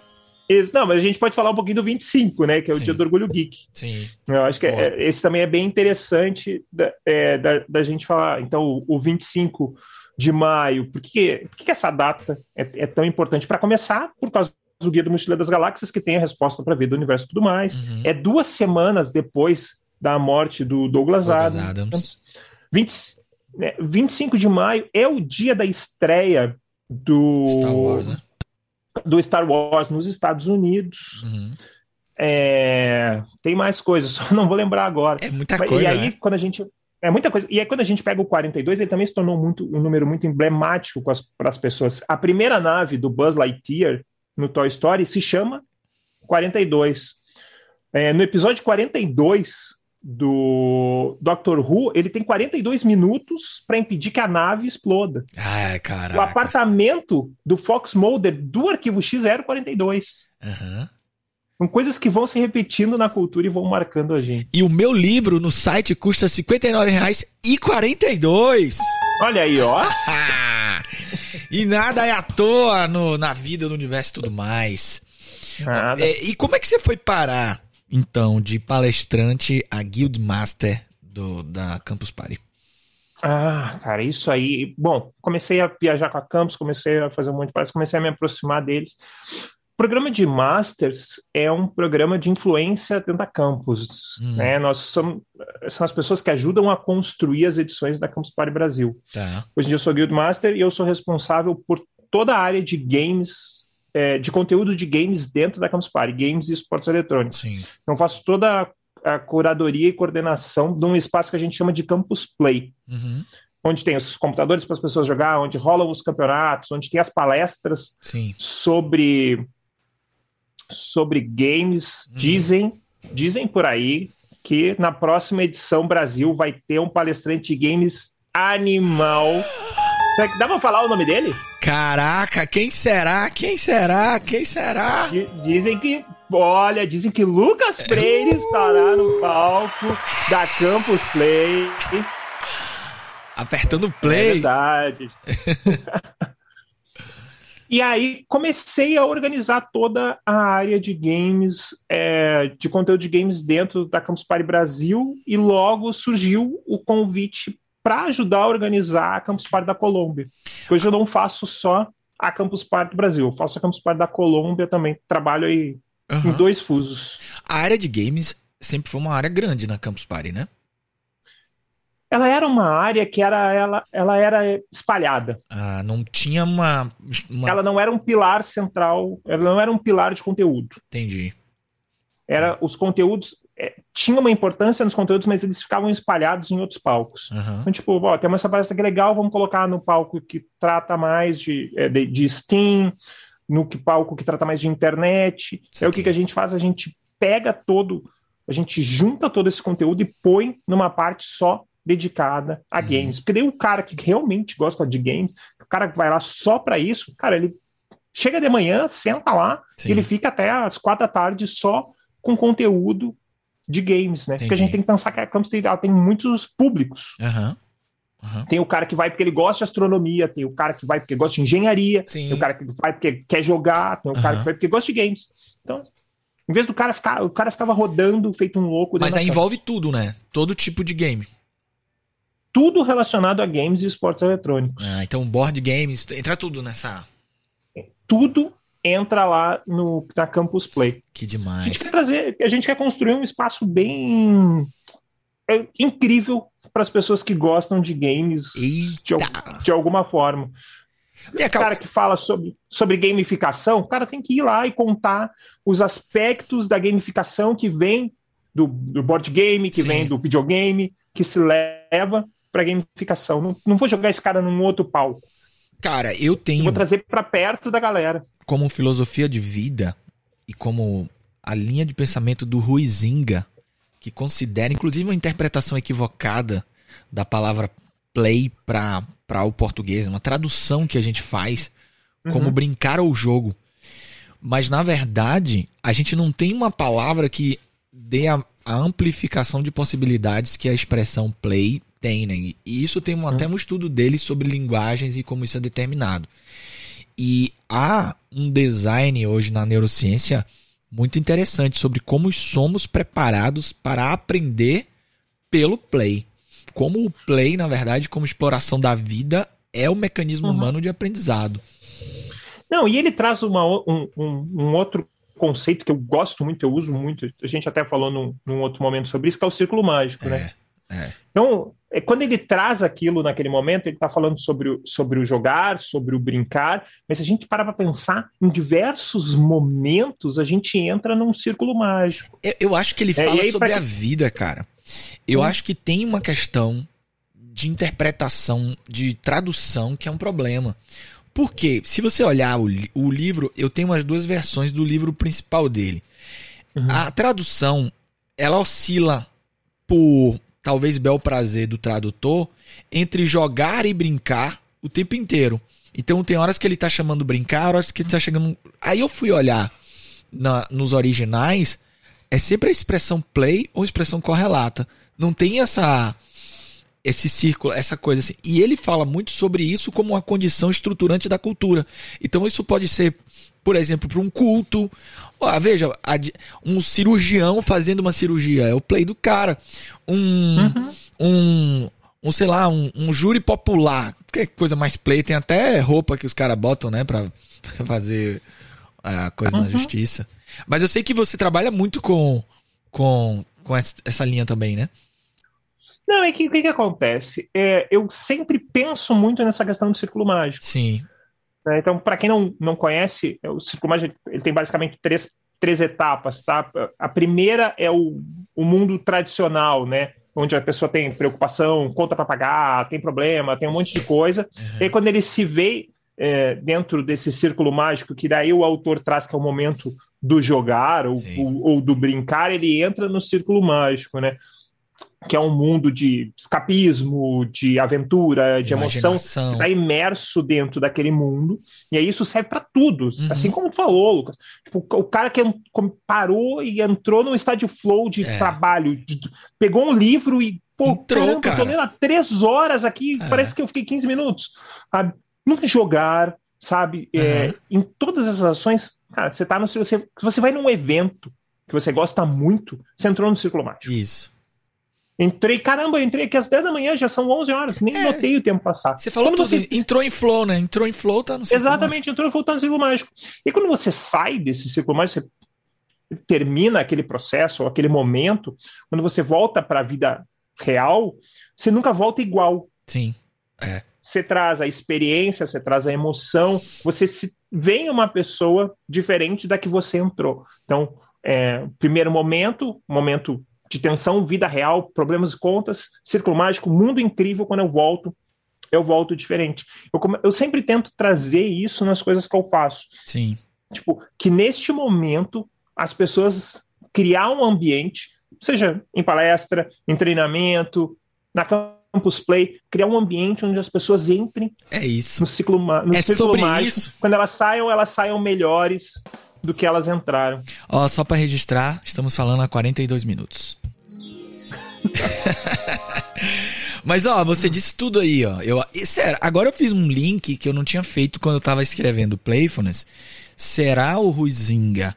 Isso, não, mas a gente pode falar um pouquinho do 25, né? Que é o Sim. Dia do Orgulho Geek. Sim. Eu acho que é, esse também é bem interessante da, é, da, da, gente falar. Então, o, o 25 de maio. Por que, por que essa data é, é tão importante? Para começar, por causa do Guia do Mochileiro das Galáxias, que tem a resposta para a vida do universo e tudo mais. Uhum. É duas semanas depois da morte do Douglas, Douglas Adams. Adams. 20, né, 25 de maio é o dia da estreia do Star Wars, né? do Star Wars nos Estados Unidos. Uhum. É, tem mais coisas, só não vou lembrar agora. É muita coisa. E aí, né? quando a gente. É muita coisa. E aí, quando a gente pega o 42, ele também se tornou muito, um número muito emblemático para as pessoas. A primeira nave do Buzz Lightyear no Toy Story se chama 42. É, no episódio 42, do Doctor Who, ele tem 42 minutos para impedir que a nave exploda. Ai. O apartamento do Fox Mulder do Arquivo X era 42. Uhum. São coisas que vão se repetindo na cultura e vão marcando a gente. E o meu livro no site custa R$ 59,42. Olha aí, ó. e nada é à toa no, na vida do universo e tudo mais. Nada. É, e como é que você foi parar então, de palestrante a Guildmaster do, da Campus Party? Ah, cara, isso aí. Bom, comecei a viajar com a Campus, comecei a fazer um monte de palestras, comecei a me aproximar deles. O programa de Masters é um programa de influência dentro da Campus. Hum. Né? Nós somos são as pessoas que ajudam a construir as edições da Campus Party Brasil. Tá. Hoje em dia eu sou Guildmaster e eu sou responsável por toda a área de games é, de conteúdo de games dentro da Campus Party, games e esportes eletrônicos. Sim. Então, faço toda a curadoria e coordenação de um espaço que a gente chama de Campus Play. Uhum. Onde tem os computadores para as pessoas jogar, onde rolam os campeonatos, onde tem as palestras Sim. sobre sobre games. Uhum. Dizem, dizem por aí que na próxima edição Brasil vai ter um palestrante de games animal. Dá pra falar o nome dele? Caraca, quem será? Quem será? Quem será? Dizem que, olha, dizem que Lucas Freire estará no palco da Campus Play. Apertando play. É verdade. e aí comecei a organizar toda a área de games, é, de conteúdo de games dentro da Campus Party Brasil e logo surgiu o convite para ajudar a organizar a Campus Party da Colômbia. Hoje eu não faço só a Campus Party do Brasil, eu faço a Campus Party da Colômbia também, trabalho aí uhum. em dois fusos. A área de games sempre foi uma área grande na Campus Party, né? Ela era uma área que era ela, ela era espalhada. Ah, não tinha uma, uma, Ela não era um pilar central, ela não era um pilar de conteúdo. Entendi. Era os conteúdos é, tinha uma importância nos conteúdos, mas eles ficavam espalhados em outros palcos. Uhum. Então, tipo, ó, tem essa palestra que é legal, vamos colocar no palco que trata mais de, é, de, de Steam, no que palco que trata mais de internet. Sim. Aí o que, que a gente faz? A gente pega todo, a gente junta todo esse conteúdo e põe numa parte só dedicada a uhum. games. Porque daí o cara que realmente gosta de games, o cara que vai lá só para isso, cara, ele chega de manhã, senta lá, e ele fica até as quatro da tarde só com conteúdo de games, né? Entendi. Porque a gente tem que pensar que a Campus tem, ela tem muitos públicos. Uhum. Uhum. Tem o cara que vai porque ele gosta de astronomia, tem o cara que vai porque gosta de engenharia, Sim. tem o cara que vai porque quer jogar, tem o uhum. cara que vai porque gosta de games. Então, em vez do cara ficar, o cara ficava rodando feito um louco. Mas aí envolve tudo, né? Todo tipo de game. Tudo relacionado a games e esportes eletrônicos. Ah, então board games, entra tudo nessa. Tudo entra lá no, na Campus Play. Que demais. A gente quer trazer, a gente quer construir um espaço bem é, incrível para as pessoas que gostam de games de, de, alguma forma. O cara que fala sobre, sobre gamificação, o cara tem que ir lá e contar os aspectos da gamificação que vem do, do board game, que Sim. vem do videogame, que se leva para gamificação. Não, não vou jogar esse cara num outro palco. Cara, eu tenho. Eu vou trazer para perto da galera como filosofia de vida e como a linha de pensamento do Ruizinga, que considera, inclusive, uma interpretação equivocada da palavra play para o português, uma tradução que a gente faz como uhum. brincar ou jogo. Mas, na verdade, a gente não tem uma palavra que dê a, a amplificação de possibilidades que a expressão play tem, né? E isso tem um, uhum. até um estudo dele sobre linguagens e como isso é determinado. E há um design hoje na neurociência muito interessante sobre como somos preparados para aprender pelo play. Como o play, na verdade, como exploração da vida, é o mecanismo uhum. humano de aprendizado. Não, e ele traz uma, um, um, um, outro conceito que eu gosto muito, eu uso muito, a gente até falou num, num outro momento sobre isso, que é o círculo mágico, né? é, né? É. Então, é, quando ele traz aquilo naquele momento, ele está falando sobre o, sobre o jogar, sobre o brincar, mas se a gente parar para pensar, em diversos momentos a gente entra num círculo mágico. Eu, eu acho que ele é, fala sobre pra... a vida, cara. Eu hum. acho que tem uma questão de interpretação, de tradução, que é um problema. Porque, se você olhar o, o livro, eu tenho as duas versões do livro principal dele. Uhum. A tradução, ela oscila por talvez bel prazer do tradutor entre jogar e brincar o tempo inteiro. Então tem horas que ele tá chamando brincar, horas que ele tá chegando. Aí eu fui olhar na, nos originais, é sempre a expressão play ou expressão correlata. Não tem essa esse círculo, essa coisa assim. E ele fala muito sobre isso como uma condição estruturante da cultura. Então isso pode ser, por exemplo, para um culto. Ah, veja, um cirurgião fazendo uma cirurgia, é o play do cara. Um, uhum. um, um sei lá, um, um, júri popular. Que coisa mais play, tem até roupa que os caras botam, né, para fazer a coisa uhum. na justiça. Mas eu sei que você trabalha muito com com, com essa linha também, né? Não, é que o que, que, acontece? É, eu sempre penso muito nessa questão do círculo mágico. Sim. É, então, para quem não, não conhece, é, o círculo mágico ele tem basicamente três, três etapas, tá? A primeira é o, o mundo tradicional, né? Onde a pessoa tem preocupação, conta para pagar, tem problema, tem um monte de coisa. Uhum. E aí, quando ele se vê é, dentro desse círculo mágico, que daí o autor traz que é o momento do jogar ou, ou, ou do brincar, ele entra no círculo mágico, né? Que é um mundo de escapismo, de aventura, de emoção. Você está imerso dentro daquele mundo. E aí isso serve para tudo. Uhum. Assim como tu falou, Lucas. Tipo, o cara que parou e entrou no estádio flow de é. trabalho, de, pegou um livro e. Pô, entrou, caramba, cara. tô lendo há três horas aqui, é. parece que eu fiquei 15 minutos. Sabe? Nunca jogar, sabe? Uhum. É, em todas as ações, cara, você tá no. Você, você vai num evento que você gosta muito, você entrou no círculo mágico. Isso. Entrei, caramba, entrei aqui às 10 da manhã, já são 11 horas, nem é, notei o tempo passar. Você falou quando você entrou em flow, né? Entrou em flow, tá no ciclo Exatamente, mágico. entrou em flow, tá no ciclo mágico. E quando você sai desse ciclo mágico, você termina aquele processo, ou aquele momento, quando você volta para a vida real, você nunca volta igual. Sim. É. Você traz a experiência, você traz a emoção, você se vem uma pessoa diferente da que você entrou. Então, é, primeiro momento, momento de tensão, vida real, problemas e contas, círculo mágico, mundo incrível. Quando eu volto, eu volto diferente. Eu, eu sempre tento trazer isso nas coisas que eu faço. Sim. Tipo, que neste momento as pessoas criar um ambiente, seja em palestra, em treinamento, na Campus Play, criar um ambiente onde as pessoas entrem é isso. no ciclo, no é ciclo mágico. Isso. Quando elas saiam, elas saiam melhores do que elas entraram. Ó, só para registrar, estamos falando há 42 minutos. Mas ó, você disse tudo aí, ó. Eu, sério, agora eu fiz um link que eu não tinha feito quando eu tava escrevendo Playfulness. Será o Ruizinga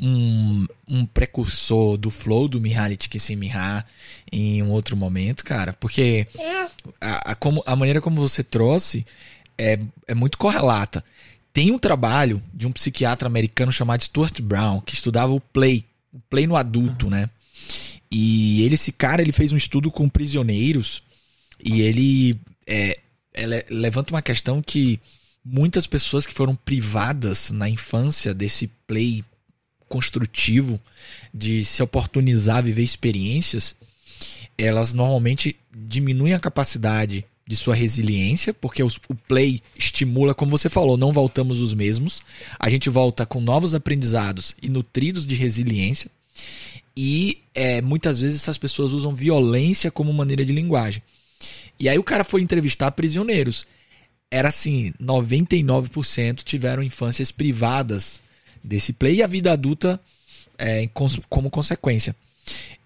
um, um precursor do flow do Mihaly Csikszentmihalyi em um outro momento, cara? Porque é. a, a, como, a maneira como você trouxe é, é muito correlata. Tem um trabalho de um psiquiatra americano chamado Stuart Brown, que estudava o play, o play no adulto, uhum. né? E ele, esse cara, ele fez um estudo com prisioneiros e ele é, levanta uma questão que muitas pessoas que foram privadas na infância desse play construtivo, de se oportunizar a viver experiências, elas normalmente diminuem a capacidade de sua resiliência, porque o play estimula, como você falou, não voltamos os mesmos, a gente volta com novos aprendizados e nutridos de resiliência. E é, muitas vezes essas pessoas usam violência como maneira de linguagem. E aí o cara foi entrevistar prisioneiros. Era assim, 99% tiveram infâncias privadas desse play e a vida adulta é, como consequência.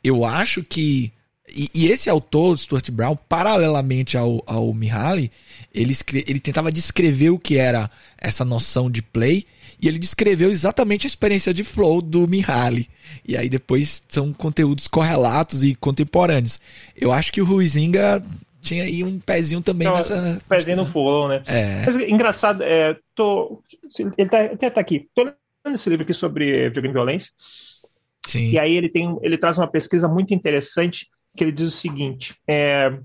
Eu acho que. E, e, esse autor, Stuart Brown, paralelamente ao, ao Mihaly, ele, ele tentava descrever o que era essa noção de play e ele descreveu exatamente a experiência de flow do Mihaly. E aí depois são conteúdos correlatos e contemporâneos. Eu acho que o Ruizinga tinha aí um pezinho também então, nessa. Pezinho no follow, né? É. Mas, engraçado, é, tô, ele tá, até tá aqui. Tô lendo esse livro aqui sobre videogame violência. Sim. E aí ele tem, ele traz uma pesquisa muito interessante que ele diz o seguinte: é,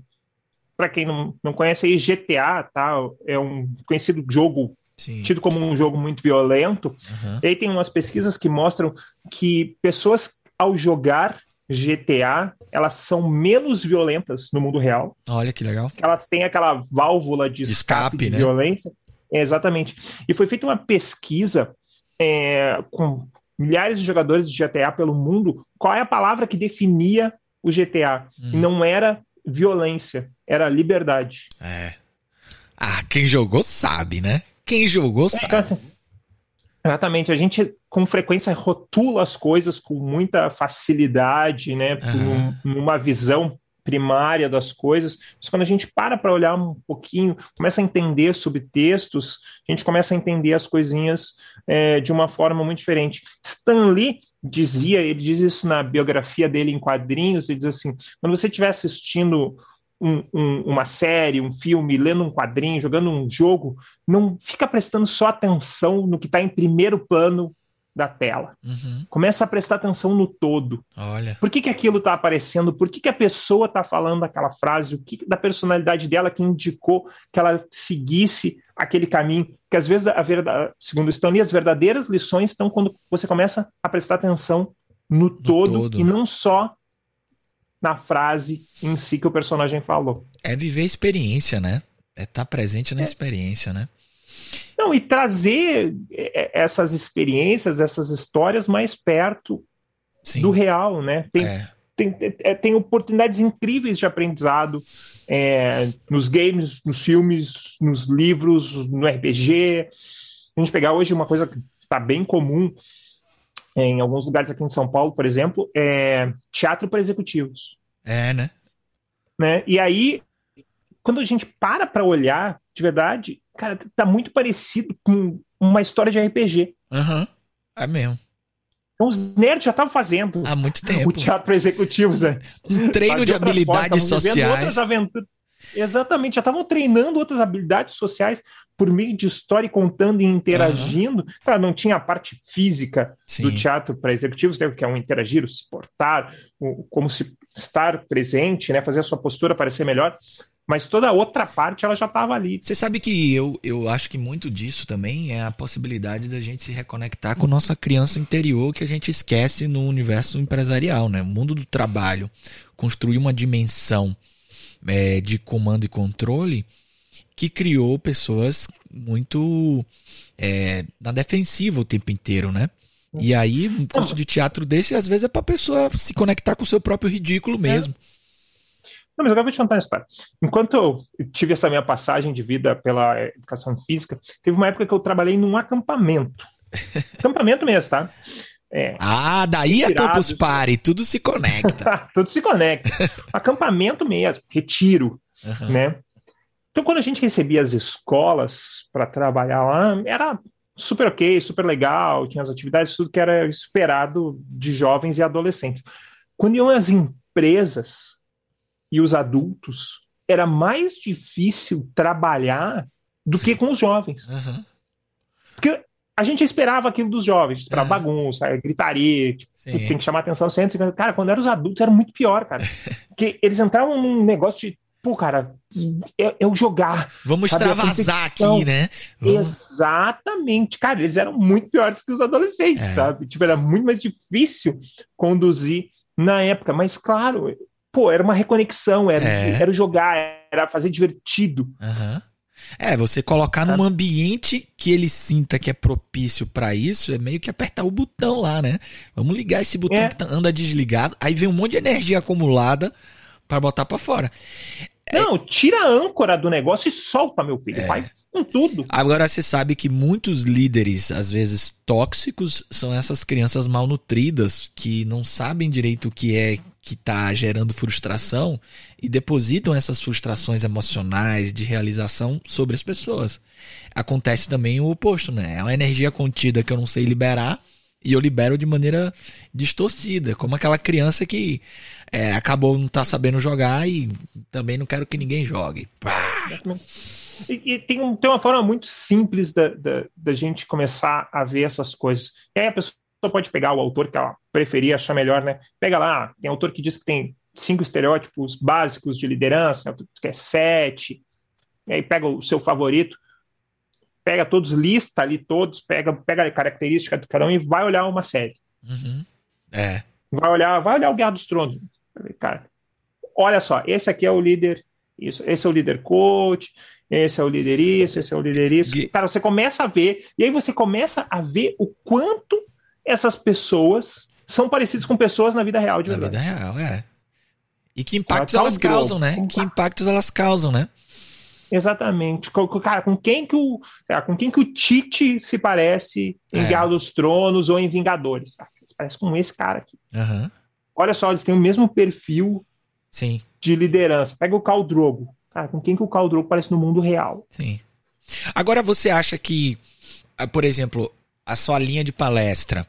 para quem não, não conhece aí, GTA, tá? É um conhecido jogo Sim. tido como um jogo muito violento. Uhum. E aí tem umas pesquisas que mostram que pessoas ao jogar GTA, elas são menos violentas no mundo real. Olha que legal. Elas têm aquela válvula de, escape, escape, de né? violência. É, exatamente. E foi feita uma pesquisa é, com milhares de jogadores de GTA pelo mundo, qual é a palavra que definia o GTA? Hum. Não era violência, era liberdade. É. Ah, quem jogou sabe, né? Quem jogou é, sabe. Então, assim, exatamente. A gente com frequência rotula as coisas com muita facilidade, né? Uhum. Numa visão primária das coisas, mas quando a gente para para olhar um pouquinho, começa a entender subtextos, a gente começa a entender as coisinhas é, de uma forma muito diferente. Stan Lee dizia, ele diz isso na biografia dele em quadrinhos, ele diz assim, quando você estiver assistindo um, um, uma série, um filme, lendo um quadrinho, jogando um jogo, não fica prestando só atenção no que está em primeiro plano da tela. Uhum. Começa a prestar atenção no todo. Olha. Por que, que aquilo está aparecendo? Por que, que a pessoa está falando aquela frase? O que da personalidade dela que indicou que ela seguisse aquele caminho? Que às vezes, a verdade, segundo Stanley, as verdadeiras lições estão quando você começa a prestar atenção no, no todo, todo, e não só na frase em si que o personagem falou. É viver a experiência, né? É estar tá presente na é. experiência, né? Não, e trazer é, é, essas experiências, essas histórias mais perto Sim. do real, né? Tem, é. tem, é, tem oportunidades incríveis de aprendizado é, nos games, nos filmes, nos livros, no RPG. A gente pegar hoje uma coisa que está bem comum em alguns lugares aqui em São Paulo, por exemplo, é teatro para executivos. É, né? né? E aí, quando a gente para para olhar, de verdade, cara, tá muito parecido com uma história de RPG. Aham, uhum. é mesmo. Então, os nerds já estavam fazendo há muito tempo o teatro para executivos antes. Um treino de, de habilidades formas, sociais. Exatamente, já estavam treinando outras habilidades sociais por meio de história, contando e interagindo. Uhum. Claro, não tinha a parte física Sim. do teatro para executivos, né, que é um interagir, o se portar, o, como se estar presente, né, fazer a sua postura parecer melhor mas toda a outra parte ela já estava ali. Você sabe que eu, eu acho que muito disso também é a possibilidade da gente se reconectar com nossa criança interior que a gente esquece no universo empresarial, né? O mundo do trabalho, construir uma dimensão é, de comando e controle que criou pessoas muito é, na defensiva o tempo inteiro, né? E aí, um curso de teatro desse, às vezes, é para a pessoa se conectar com o seu próprio ridículo mesmo. É. Não, mas agora eu vou te contar uma história. Enquanto eu tive essa minha passagem de vida pela educação física, teve uma época que eu trabalhei num acampamento. acampamento mesmo, tá? É, ah, daí a Campus Party, tudo se conecta. tudo se conecta. acampamento mesmo, retiro, uhum. né? Então, quando a gente recebia as escolas para trabalhar lá, era super ok, super legal, tinha as atividades, tudo que era esperado de jovens e adolescentes. Quando iam as empresas e os adultos, era mais difícil trabalhar do que com os jovens. Uhum. Porque a gente esperava aquilo dos jovens, esperava uhum. bagunça, gritaria, tipo, tem que chamar atenção sempre. Cara, quando eram os adultos era muito pior, cara. Porque eles entravam num negócio de, pô, cara, eu, eu jogar. Vamos sabe, extravasar aqui, né? Vamos... Exatamente. Cara, eles eram muito piores que os adolescentes, é. sabe? Tipo, era muito mais difícil conduzir na época. Mas, claro, pô, era uma reconexão, era, é. era jogar, era fazer divertido. Uhum. É, você colocar num ambiente que ele sinta que é propício para isso, é meio que apertar o botão lá, né? Vamos ligar esse botão é. que tá, anda desligado, aí vem um monte de energia acumulada para botar para fora. É Não, tira a âncora do negócio e solta, meu filho. É. Vai com tudo. Agora você sabe que muitos líderes, às vezes tóxicos, são essas crianças malnutridas que não sabem direito o que é que está gerando frustração e depositam essas frustrações emocionais de realização sobre as pessoas. Acontece também o oposto, né? É uma energia contida que eu não sei liberar, e eu libero de maneira distorcida, como aquela criança que é, acabou não tá sabendo jogar e também não quero que ninguém jogue. E, e tem, um, tem, uma forma muito simples da, da, da, gente começar a ver essas coisas. E aí a pessoa pode pegar o autor que ela preferia, achar melhor, né? Pega lá, tem autor que diz que tem cinco estereótipos básicos de liderança, né? que é sete, e aí pega o seu favorito pega todos, lista ali todos, pega, pega a característica do cada um e vai olhar uma série. Uhum. É. Vai olhar, vai olhar o Guerra dos Tronos. Cara, olha só, esse aqui é o líder isso, esse é o líder coach, esse é o líder isso, esse é o líder isso. Cara, você começa a ver, e aí você começa a ver o quanto essas pessoas são parecidas com pessoas na vida real de Na verdade. vida real, é. E que impactos elas causam, né? Que impactos elas causam, né? Exatamente. Com, cara, com quem que o, cara, com quem que o Tite se parece em é. Guerra dos Tronos ou em Vingadores? Ah, se parece com esse cara aqui. Uhum. Olha só, eles têm o mesmo perfil Sim. de liderança. Pega o Khal Drogo. Cara, com quem que o Khal Drogo parece no mundo real? Sim. Agora você acha que, ah, por exemplo, a sua linha de palestra,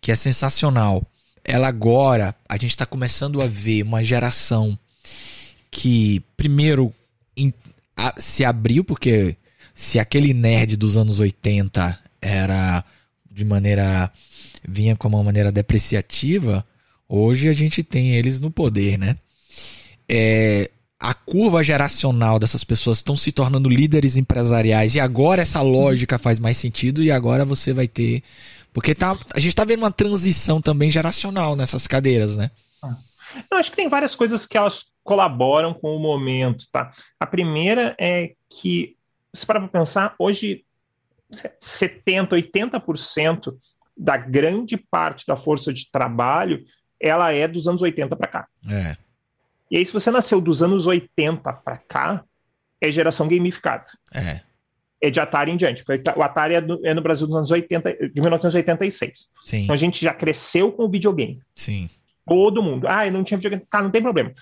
que é sensacional, ela agora, a gente está começando a ver uma geração que, primeiro, se abriu, porque se aquele nerd dos anos 80 era de maneira. vinha com uma maneira depreciativa, hoje a gente tem eles no poder, né? É, a curva geracional dessas pessoas estão se tornando líderes empresariais e agora essa lógica faz mais sentido e agora você vai ter. Porque tá, a gente está vendo uma transição também geracional nessas cadeiras, né? Eu acho que tem várias coisas que elas colaboram com o momento, tá? A primeira é que, se para pensar, hoje 70, 80% da grande parte da força de trabalho ela é dos anos 80 para cá. É. E aí, se você nasceu dos anos 80 para cá, é geração gamificada. É. É de Atari em diante. O Atari é, é no Brasil dos anos 80, de 1986. Sim. Então a gente já cresceu com o videogame. Sim. Todo mundo. Ah, eu não tinha videogame. Cara, não tem problema.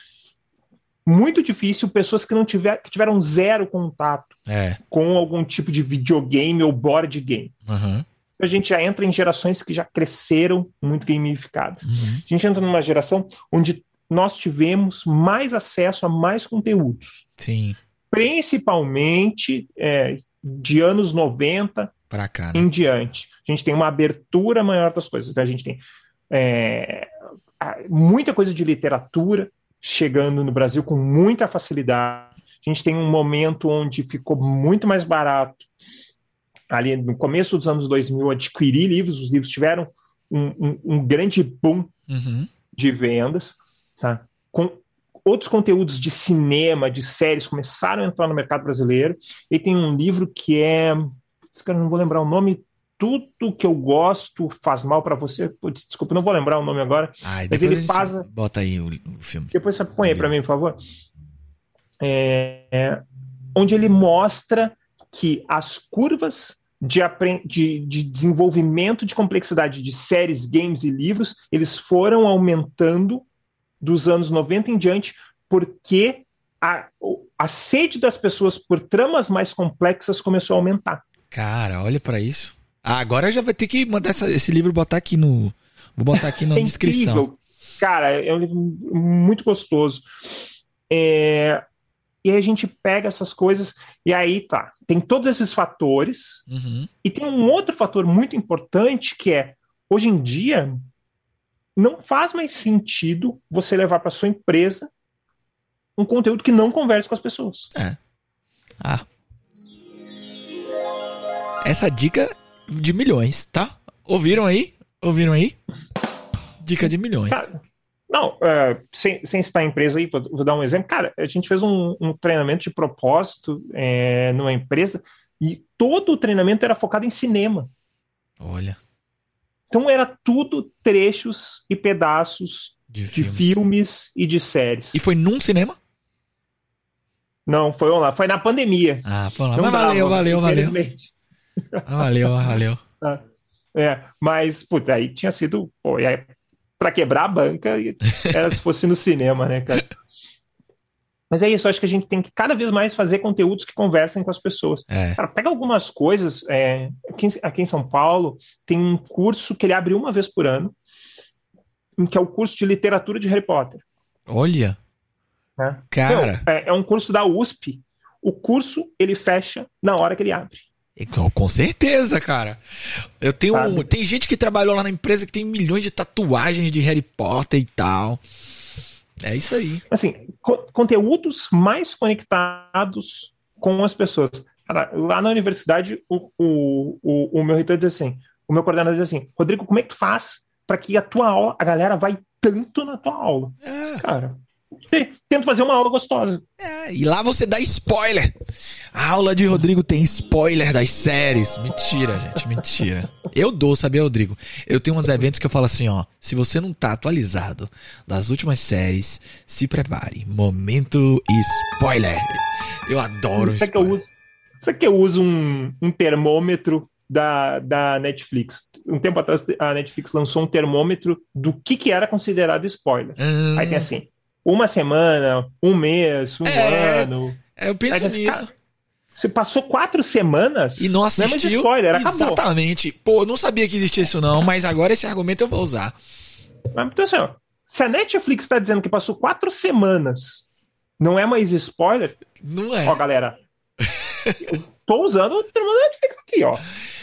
Muito difícil pessoas que não tiver, que tiveram zero contato é. com algum tipo de videogame ou board game. Uhum. A gente já entra em gerações que já cresceram muito gamificadas. Uhum. A gente entra numa geração onde nós tivemos mais acesso a mais conteúdos. Sim. Principalmente é, de anos 90 cá, né? em diante. A gente tem uma abertura maior das coisas. Então, a gente tem é, muita coisa de literatura chegando no Brasil com muita facilidade. A gente tem um momento onde ficou muito mais barato, ali no começo dos anos 2000, adquirir livros. Os livros tiveram um, um, um grande boom uhum. de vendas. Tá? Com outros conteúdos de cinema, de séries começaram a entrar no mercado brasileiro. E tem um livro que é. Não vou lembrar o nome tudo que eu gosto faz mal para você. Putz, desculpa, não vou lembrar o nome agora. Ai, mas ele faz. Bota aí o, o, filme. Depois você põe aí para mim, por favor. É, é, onde ele mostra que as curvas de, de, de, desenvolvimento de complexidade de séries, games e livros, eles foram aumentando dos anos 90 em diante, porque a, a sede das pessoas por tramas mais complexas começou a aumentar. Cara, olha para isso. Ah, agora já vai ter que mandar essa, esse livro botar aqui no. Vou botar aqui na é descrição. Incrível. Cara, é um livro muito gostoso. É, e aí a gente pega essas coisas, e aí tá. Tem todos esses fatores, uhum. e tem um outro fator muito importante que é: hoje em dia, não faz mais sentido você levar para sua empresa um conteúdo que não converse com as pessoas. É. Ah. Essa dica de milhões, tá? Ouviram aí? Ouviram aí? Dica de milhões. Cara, não, é, sem, sem citar a empresa aí, vou, vou, dar um exemplo. Cara, a gente fez um, um treinamento de propósito é, numa empresa e todo o treinamento era focado em cinema. Olha. Então era tudo trechos e pedaços de, de filmes. filmes. e de séries. E foi num cinema? Não, foi lá, foi na pandemia. Ah, foi lá. Mas valeu, valeu, valeu. Ah, valeu, valeu. Ah, é, mas, puta, aí tinha sido. Pô, para quebrar a banca, era se fosse no cinema, né, cara? Mas é isso, acho que a gente tem que cada vez mais fazer conteúdos que conversem com as pessoas. É. Cara, pega algumas coisas. É, aqui, aqui em São Paulo, tem um curso que ele abre uma vez por ano, que é o curso de literatura de Harry Potter. Olha. Né? Cara. É, é um curso da USP. O curso ele fecha na hora que ele abre. Com, certeza, cara. Eu tenho. Um, tem gente que trabalhou lá na empresa que tem milhões de tatuagens de Harry Potter e tal. É isso aí. Assim, co conteúdos mais conectados com as pessoas. Cara, lá na universidade, o, o, o, o meu reitor diz assim: o meu coordenador diz assim, Rodrigo, como é que tu faz para que a tua aula, a galera vai tanto na tua aula? É. Cara, tento fazer uma aula gostosa. É, e lá você dá spoiler. A aula de Rodrigo tem spoiler das séries. Mentira, gente, mentira. Eu dou, sabia, Rodrigo? Eu tenho uns eventos que eu falo assim, ó. Se você não tá atualizado das últimas séries, se prepare. Momento spoiler. Eu adoro isso. Que eu uso, sabe que eu uso um, um termômetro da, da Netflix. Um tempo atrás, a Netflix lançou um termômetro do que, que era considerado spoiler. Hum. Aí tem assim uma semana, um mês, um é, ano. É, eu penso nisso. Cara, você passou quatro semanas. E não assistiu. Não é mais spoiler, Exatamente. Pô, não sabia que existia isso não, mas agora esse argumento eu vou usar. Mas, então assim, ó, se a Netflix está dizendo que passou quatro semanas, não é mais spoiler? Não é. Ó, galera, tô usando o termo Netflix aqui, ó.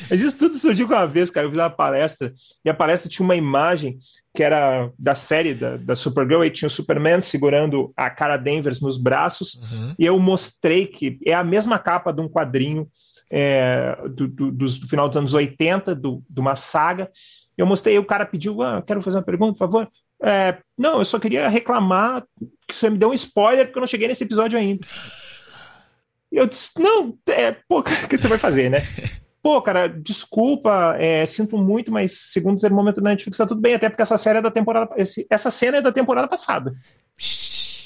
Mas isso tudo surgiu uma vez, cara. Eu fiz uma palestra e a palestra tinha uma imagem que era da série da, da Supergirl, aí tinha o Superman segurando a cara Danvers nos braços, uhum. e eu mostrei que é a mesma capa de um quadrinho é, do, do, do, final dos anos 80, do, de uma saga. Eu mostrei, o cara pediu, ah, quero fazer uma pergunta, por favor. É, não, eu só queria reclamar que você me deu um spoiler porque eu não cheguei nesse episódio ainda. E eu disse, não, é, pô, o que você vai fazer, né? Pô, cara, desculpa, é, sinto muito, mas segundo o termômetro da Netflix tá tudo bem, até porque essa série é da temporada. Esse, essa cena é da temporada passada.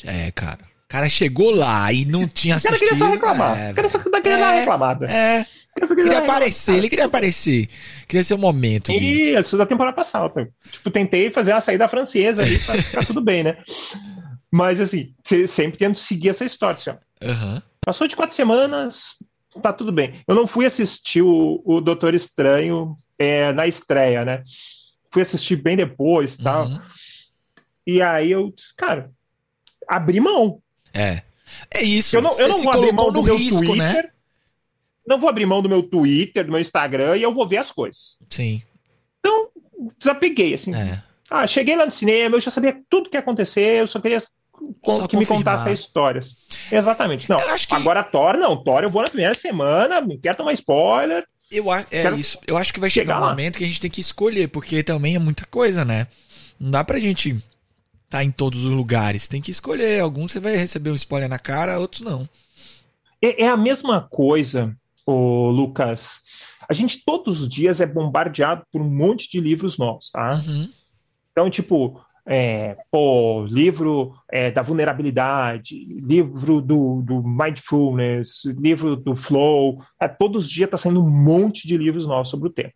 É, cara. O cara chegou lá e não tinha assistido. O cara queria só reclamar. É, o cara só queria é, dar uma reclamada. É. Queria, queria aparecer, ele queria aparecer. Queria ser o um momento. De... Isso da temporada passada. Tipo, tentei fazer uma saída francesa ali pra ficar tudo bem, né? Mas assim, sempre tento seguir essa história. Assim, uhum. Passou de quatro semanas, tá tudo bem. Eu não fui assistir o, o Doutor Estranho é, na estreia, né? Fui assistir bem depois tal. Uhum. E aí eu, cara, abri mão. É. É isso. Eu não, eu não vou abrir mão do meu risco, Twitter. Né? Não vou abrir mão do meu Twitter, do meu Instagram e eu vou ver as coisas. Sim. Então, desapeguei, assim. É. Ah, cheguei lá no cinema, eu já sabia tudo que ia acontecer, eu só queria só que confirmar. me contasse histórias. Exatamente. Não, que... agora Thor, não. Thor eu vou na primeira semana, não quero tomar spoiler. Eu acho, é quero... isso. Eu acho que vai chegar, chegar um momento que a gente tem que escolher, porque também é muita coisa, né? Não dá pra gente estar tá em todos os lugares. Tem que escolher. Alguns você vai receber um spoiler na cara, outros não. É, é a mesma coisa, o Lucas. A gente todos os dias é bombardeado por um monte de livros novos, tá? Uhum. Então, tipo, é, pô, livro é, da vulnerabilidade, livro do, do mindfulness, livro do flow. É, todos os dias está saindo um monte de livros novos sobre o tema.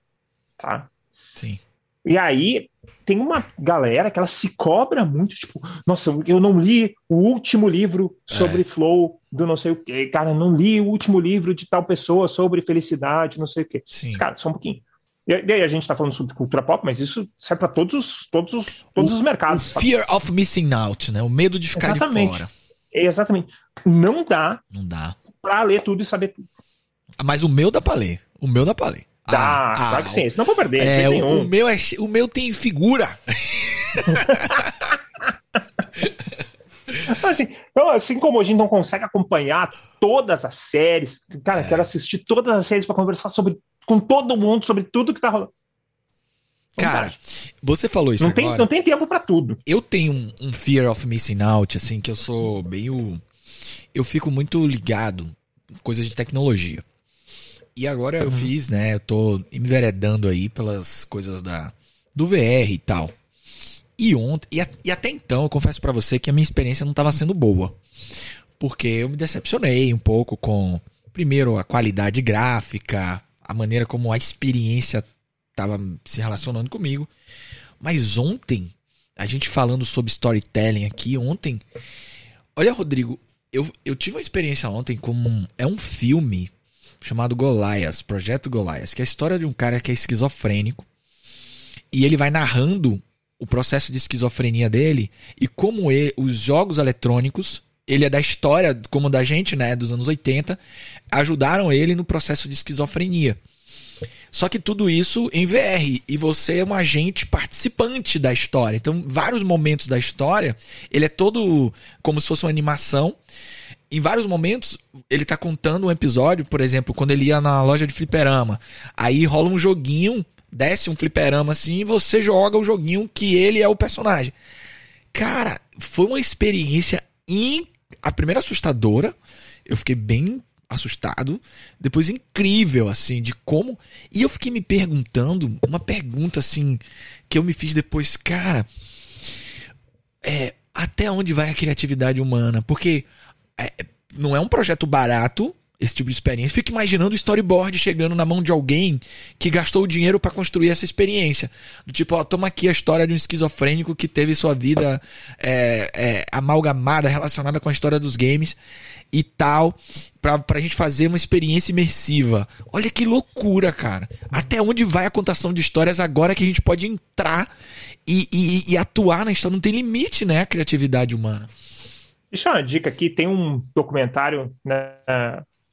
Tá? Sim. E aí tem uma galera que ela se cobra muito, tipo, nossa, eu não li o último livro sobre é. flow do não sei o quê, cara, não li o último livro de tal pessoa sobre felicidade, não sei o quê. Sim. Cara, só um pouquinho. E aí a gente está falando sobre cultura pop, mas isso serve para todos os, todos os, todos o, os mercados. O fear of missing out, né? O medo de ficar exatamente. de fora. Exatamente. Não dá. Não dá. Para ler tudo e saber tudo. Ah, mas o meu dá para ler. O meu dá para ler. Dá, ah, claro ah, que sim. Não vou perder. É, o, o, meu é, o meu tem figura. assim, então, assim como a gente não consegue acompanhar todas as séries, cara, é. quero assistir todas as séries para conversar sobre com todo mundo sobre tudo que tá rolando. Cara, você falou isso não agora. Tem, não tem tempo para tudo. Eu tenho um, um, fear of missing out, assim, que eu sou meio. Eu fico muito ligado em coisas de tecnologia. E agora uhum. eu fiz, né? Eu tô enveredando aí pelas coisas da do VR e tal. E ontem, e, a, e até então, eu confesso para você que a minha experiência não estava sendo boa. Porque eu me decepcionei um pouco com, primeiro, a qualidade gráfica, a maneira como a experiência estava se relacionando comigo. Mas ontem, a gente falando sobre storytelling aqui, ontem, olha, Rodrigo, eu, eu tive uma experiência ontem com um, é um filme chamado Goliath, Projeto Goliath, que é a história de um cara que é esquizofrênico e ele vai narrando o processo de esquizofrenia dele e como ele, os jogos eletrônicos, ele é da história, como da gente, né, dos anos 80, ajudaram ele no processo de esquizofrenia. Só que tudo isso em VR e você é um agente participante da história. Então, vários momentos da história, ele é todo como se fosse uma animação. Em vários momentos, ele tá contando um episódio, por exemplo, quando ele ia na loja de fliperama. Aí rola um joguinho, desce um fliperama assim e você joga o joguinho que ele é o personagem. Cara, foi uma experiência in... a primeira assustadora. Eu fiquei bem assustado, depois incrível assim de como e eu fiquei me perguntando uma pergunta assim que eu me fiz depois, cara, é até onde vai a criatividade humana? Porque é, não é um projeto barato esse tipo de experiência. Fica imaginando o storyboard chegando na mão de alguém que gastou o dinheiro para construir essa experiência. Do tipo, ó, toma aqui a história de um esquizofrênico que teve sua vida é, é, amalgamada, relacionada com a história dos games e tal, pra, pra gente fazer uma experiência imersiva. Olha que loucura, cara. Até onde vai a contação de histórias agora que a gente pode entrar e, e, e atuar na história? Não tem limite, né, a criatividade humana. Deixa uma dica aqui, tem um documentário, né,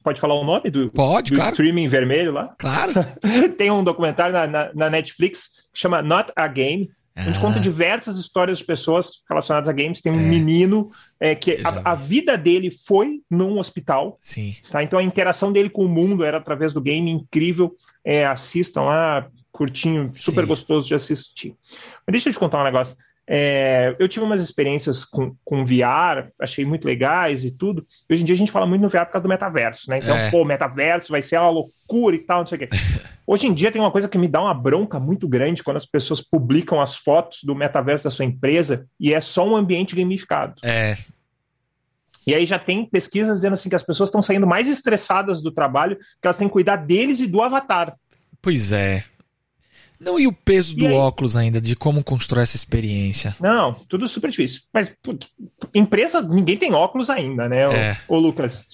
pode falar o nome do, pode, do claro. streaming vermelho lá? Claro. tem um documentário na, na, na, Netflix que chama Not a Game, a gente ah. conta diversas histórias de pessoas relacionadas a games. Tem um é. menino é, que a, a, vida dele foi num hospital. Sim. Tá? Então a interação dele com o mundo era através do game, incrível. É, assistam lá, curtinho, super Sim. gostoso de assistir. Mas deixa eu te contar um negócio. É, eu tive umas experiências com, com VR, achei muito legais e tudo. Hoje em dia a gente fala muito no VR por causa do metaverso, né? Então, é. pô, metaverso vai ser uma loucura e tal, não sei o quê. Hoje em dia tem uma coisa que me dá uma bronca muito grande quando as pessoas publicam as fotos do metaverso da sua empresa e é só um ambiente gamificado. É. E aí já tem pesquisas dizendo assim que as pessoas estão saindo mais estressadas do trabalho, que elas têm que cuidar deles e do avatar. Pois é. Não, e o peso do óculos ainda, de como constrói essa experiência? Não, tudo super difícil. Mas, putz, empresa, ninguém tem óculos ainda, né, é. o, o Lucas?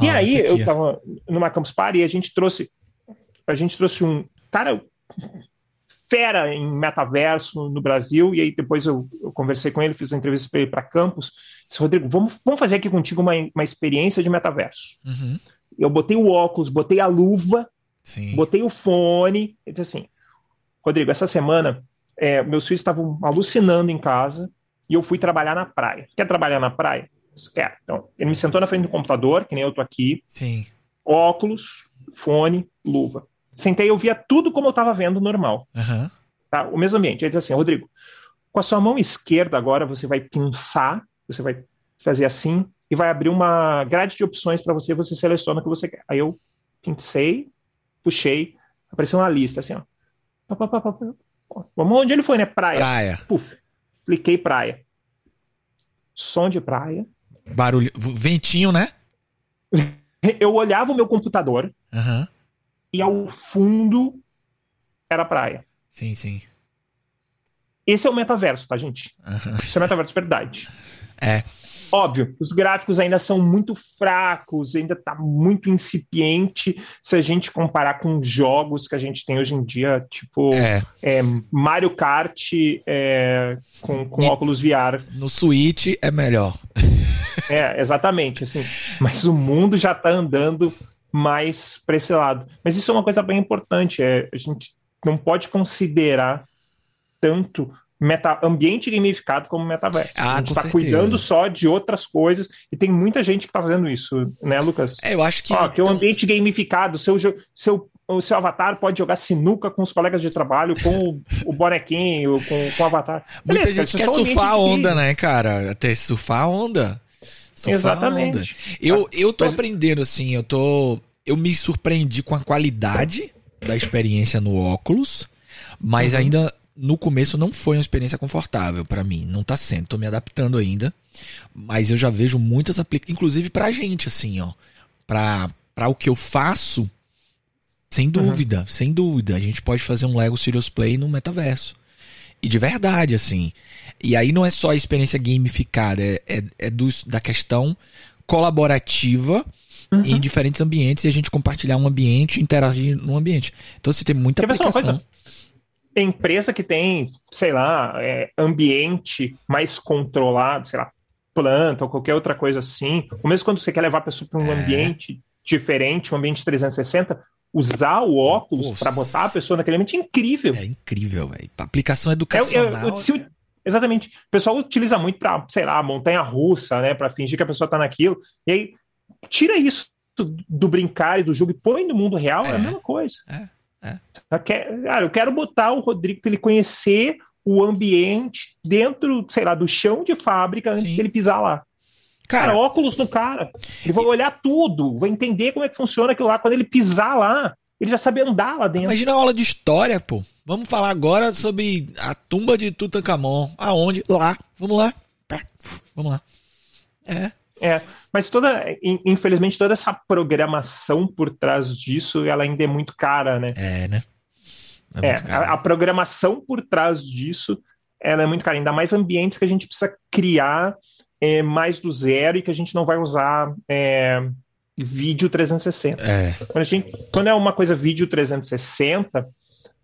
E ah, aí, eu tava numa Campus Party e a gente trouxe a gente trouxe um cara fera em metaverso no Brasil, e aí depois eu, eu conversei com ele, fiz uma entrevista para ele para campus. Disse, Rodrigo, vamos, vamos fazer aqui contigo uma, uma experiência de metaverso. Uhum. Eu botei o óculos, botei a luva, Sim. botei o fone. Ele disse assim: Rodrigo, essa semana é, meus filhos estavam alucinando em casa e eu fui trabalhar na praia. Quer trabalhar na praia? Quer. Então, ele me sentou na frente do computador, que nem eu tô aqui. Sim. Óculos, fone, luva. Sentei, eu via tudo como eu estava vendo normal. Uhum. Tá? O mesmo ambiente. Ele disse assim, Rodrigo, com a sua mão esquerda agora você vai pinçar, você vai fazer assim e vai abrir uma grade de opções para você, você seleciona o que você quer. Aí eu pincei, puxei, apareceu uma lista assim, ó. Vamos onde ele foi, né? Praia. Praia. Puf. Cliquei praia. Som de praia. Barulho. Ventinho, né? Eu olhava o meu computador. Uhum e ao fundo era praia. Sim, sim. Esse é o metaverso, tá, gente? Isso é o metaverso verdade. É. Óbvio, os gráficos ainda são muito fracos, ainda está muito incipiente se a gente comparar com jogos que a gente tem hoje em dia, tipo é. É, Mario Kart é, com, com óculos VR. No Switch é melhor. É, exatamente. Assim, mas o mundo já está andando mais para esse lado. Mas isso é uma coisa bem importante. É, a gente não pode considerar tanto meta, ambiente gamificado como metaverso. Ah, a gente está cuidando só de outras coisas e tem muita gente que está fazendo isso, né, Lucas? É, eu acho que. Ó, que o ambiente gamificado, seu, seu, o seu avatar pode jogar sinuca com os colegas de trabalho, com o, bonequinho, com, com o avatar. Muita Beleza, gente quer surfar a onda, né, cara? Até surfar a onda. Exatamente. Eu, eu tô Mas... aprendendo, assim, eu tô. Eu me surpreendi com a qualidade da experiência no óculos, mas uhum. ainda no começo não foi uma experiência confortável para mim. Não tá sendo, tô me adaptando ainda. Mas eu já vejo muitas aplicações, inclusive pra gente, assim, ó. Pra, pra o que eu faço, sem dúvida, uhum. sem dúvida. A gente pode fazer um Lego Serious Play no metaverso. E de verdade, assim. E aí não é só a experiência gamificada, é, é, é dos, da questão colaborativa uhum. em diferentes ambientes e a gente compartilhar um ambiente, interagir num ambiente. Então você tem muita Quer aplicação. Empresa que tem, sei lá, é, ambiente mais controlado, sei lá, planta ou qualquer outra coisa assim, ou mesmo quando você quer levar a pessoa para um é. ambiente diferente, um ambiente 360, usar o óculos para botar a pessoa naquele ambiente é incrível. É incrível, velho. Aplicação educacional. É, é, exatamente. O pessoal utiliza muito para, sei lá, montanha russa, né, para fingir que a pessoa está naquilo. E aí tira isso do brincar e do jogo e põe no mundo real, é, é a mesma coisa. É, é. Eu quero, cara, eu quero botar o Rodrigo para ele conhecer o ambiente dentro, sei lá, do chão de fábrica antes Sim. dele pisar lá. Cara, cara, óculos no cara. Ele vai olhar tudo, vai entender como é que funciona aquilo lá. Quando ele pisar lá, ele já sabe andar lá dentro. Imagina a aula de história, pô. Vamos falar agora sobre a tumba de Tutankhamon. Aonde? Lá. Vamos lá. Vamos lá. É. É, mas toda, infelizmente, toda essa programação por trás disso, ela ainda é muito cara, né? É, né? É, é a, a, programação por trás disso, ela é muito cara. Ainda mais ambientes que a gente precisa criar é, mais do zero e que a gente não vai usar é, vídeo 360. É. Quando, a gente, quando é uma coisa vídeo 360,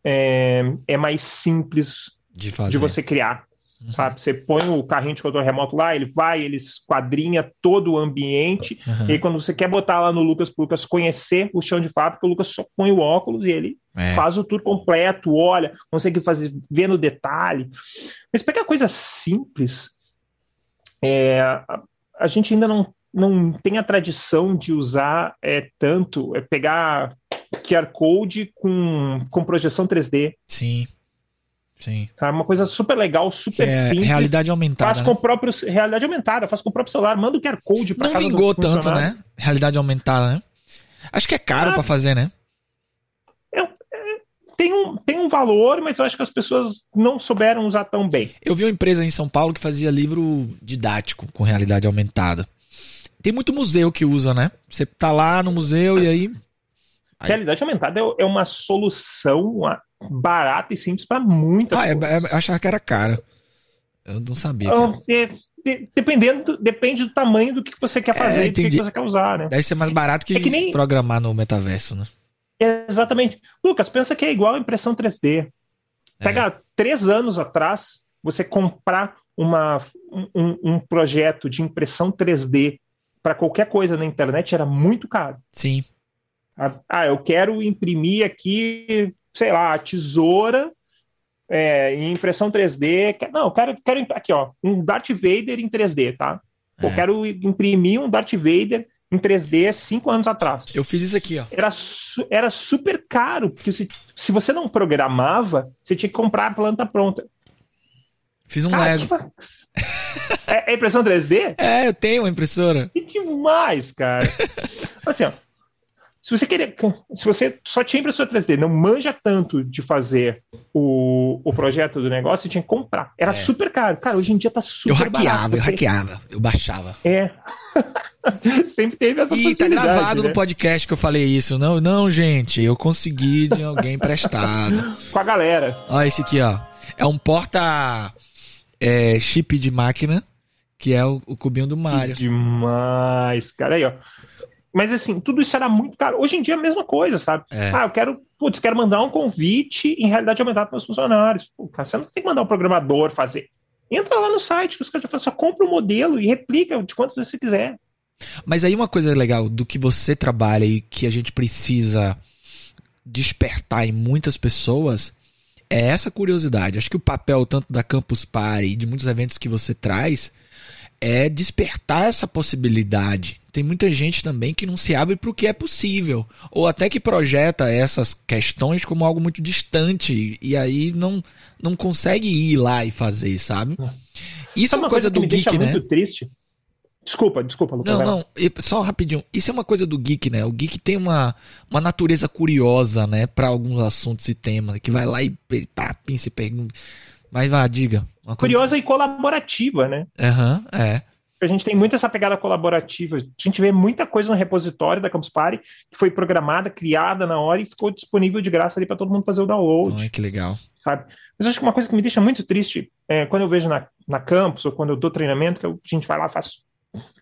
é, é mais simples de, de você criar. Uhum. Sabe? Você põe o carrinho de controle remoto lá, ele vai, ele esquadrinha todo o ambiente. Uhum. E aí, quando você quer botar lá no Lucas para o Lucas conhecer o chão de fábrica, o Lucas só põe o óculos e ele é. faz o tour completo, olha, consegue fazer, ver no detalhe. Mas pegar coisa simples, é, a, a, gente ainda não, não tem a tradição de usar é, tanto, é pegar QR Code com, com projeção 3D. Sim. Sim. Tá? Uma coisa super legal, super é simples. Realidade aumentada. Faz né? com o próprio. Realidade aumentada, faz com o próprio celular, manda o QR Code para Não vingou tanto, né? Realidade aumentada, né? Acho que é caro ah, para fazer, né? É, é, tem, um, tem um valor, mas eu acho que as pessoas não souberam usar tão bem. Eu vi uma empresa em São Paulo que fazia livro didático com realidade aumentada. Tem muito museu que usa, né? Você tá lá no museu e aí. Aí... Realidade aumentada é, é uma solução barata e simples para muitas ah, coisas. É, é, achava que era cara. Eu não sabia. Então, é, dependendo, depende do tamanho do que você quer fazer é, e do que você quer usar, né? Deve ser mais barato que, é que nem... programar no metaverso, né? Exatamente. Lucas, pensa que é igual a impressão 3D. Pega é. três anos atrás, você comprar uma, um, um projeto de impressão 3D para qualquer coisa na internet era muito caro. Sim. Ah, eu quero imprimir aqui sei lá, tesoura é, em impressão 3D. Não, eu quero, quero aqui, ó, um Darth Vader em 3D, tá? É. Eu quero imprimir um Darth Vader em 3D cinco anos atrás. Eu fiz isso aqui, ó. Era, su era super caro, porque se, se você não programava, você tinha que comprar a planta pronta. Fiz um Cara, Lego. é, é impressão 3D? É, eu tenho uma impressora. Que demais, cara. assim, ó, se você querer, se você só tinha impressora 3D, não manja tanto de fazer o, o projeto do negócio, você tinha que comprar. Era é. super caro. Cara, hoje em dia tá super Eu hackeava, barato. eu hackeava, eu baixava. É. Sempre teve essa e tá gravado né? no podcast que eu falei isso. Não, não, gente, eu consegui de alguém prestado. Com a galera. Olha esse aqui, ó. É um porta é, chip de máquina, que é o, o cubinho do Mario. Que demais, cara. Aí, ó. Mas assim, tudo isso era muito caro. Hoje em dia é a mesma coisa, sabe? É. Ah, eu quero, putz, quero mandar um convite em realidade aumentada para meus funcionários. Pô, cara, você não tem que mandar um programador fazer. Entra lá no site que os caras já falam, só compra o um modelo e replica de quantos você quiser. Mas aí uma coisa legal do que você trabalha e que a gente precisa despertar em muitas pessoas é essa curiosidade. Acho que o papel tanto da Campus Party e de muitos eventos que você traz é despertar essa possibilidade tem muita gente também que não se abre para o que é possível, ou até que projeta essas questões como algo muito distante e aí não, não consegue ir lá e fazer, sabe? É. Isso é uma coisa, coisa do me geek, deixa né? muito triste. Desculpa, desculpa, Lucas. Não, não, só rapidinho. Isso é uma coisa do geek, né? O geek tem uma, uma natureza curiosa, né, para alguns assuntos e temas, que vai lá e pá, se pergunta. Mas vá, diga. Curiosa e colaborativa, né? Aham, uhum, é a gente tem muito essa pegada colaborativa. A gente vê muita coisa no repositório da Campus Party que foi programada, criada na hora e ficou disponível de graça ali para todo mundo fazer o download. Ai, que legal. Sabe? Mas acho que uma coisa que me deixa muito triste é quando eu vejo na, na campus ou quando eu dou treinamento, que a gente vai lá, faz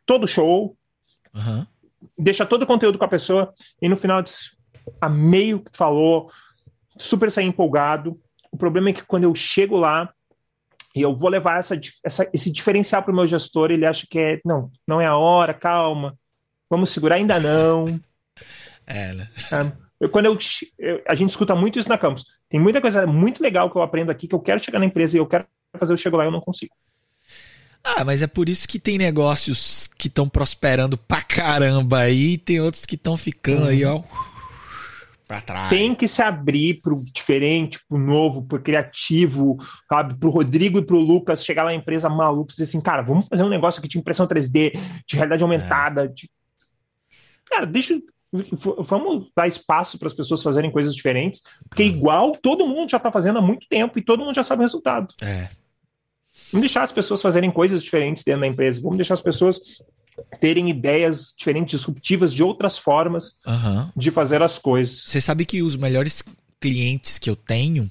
todo show, uhum. deixa todo o conteúdo com a pessoa e no final diz, amei o que falou, super saí empolgado. O problema é que quando eu chego lá e eu vou levar essa, essa esse diferencial para o meu gestor, ele acha que é, não, não é a hora, calma, vamos segurar, ainda não. É, né? Eu, quando eu, eu, a gente escuta muito isso na campus. Tem muita coisa muito legal que eu aprendo aqui, que eu quero chegar na empresa e eu quero fazer, eu chego lá e eu não consigo. Ah, mas é por isso que tem negócios que estão prosperando pra caramba aí, e tem outros que estão ficando uhum. aí, ó. Tem que se abrir pro diferente, pro novo, pro criativo, sabe? Pro Rodrigo e pro Lucas chegar lá na empresa maluco e dizer assim, cara, vamos fazer um negócio aqui de impressão 3D, de realidade aumentada, é. de... Cara, deixa, vamos dar espaço para as pessoas fazerem coisas diferentes, porque igual todo mundo já está fazendo há muito tempo e todo mundo já sabe o resultado. É. Vamos deixar as pessoas fazerem coisas diferentes dentro da empresa. Vamos deixar as pessoas terem ideias diferentes, disruptivas, de outras formas uhum. de fazer as coisas. Você sabe que os melhores clientes que eu tenho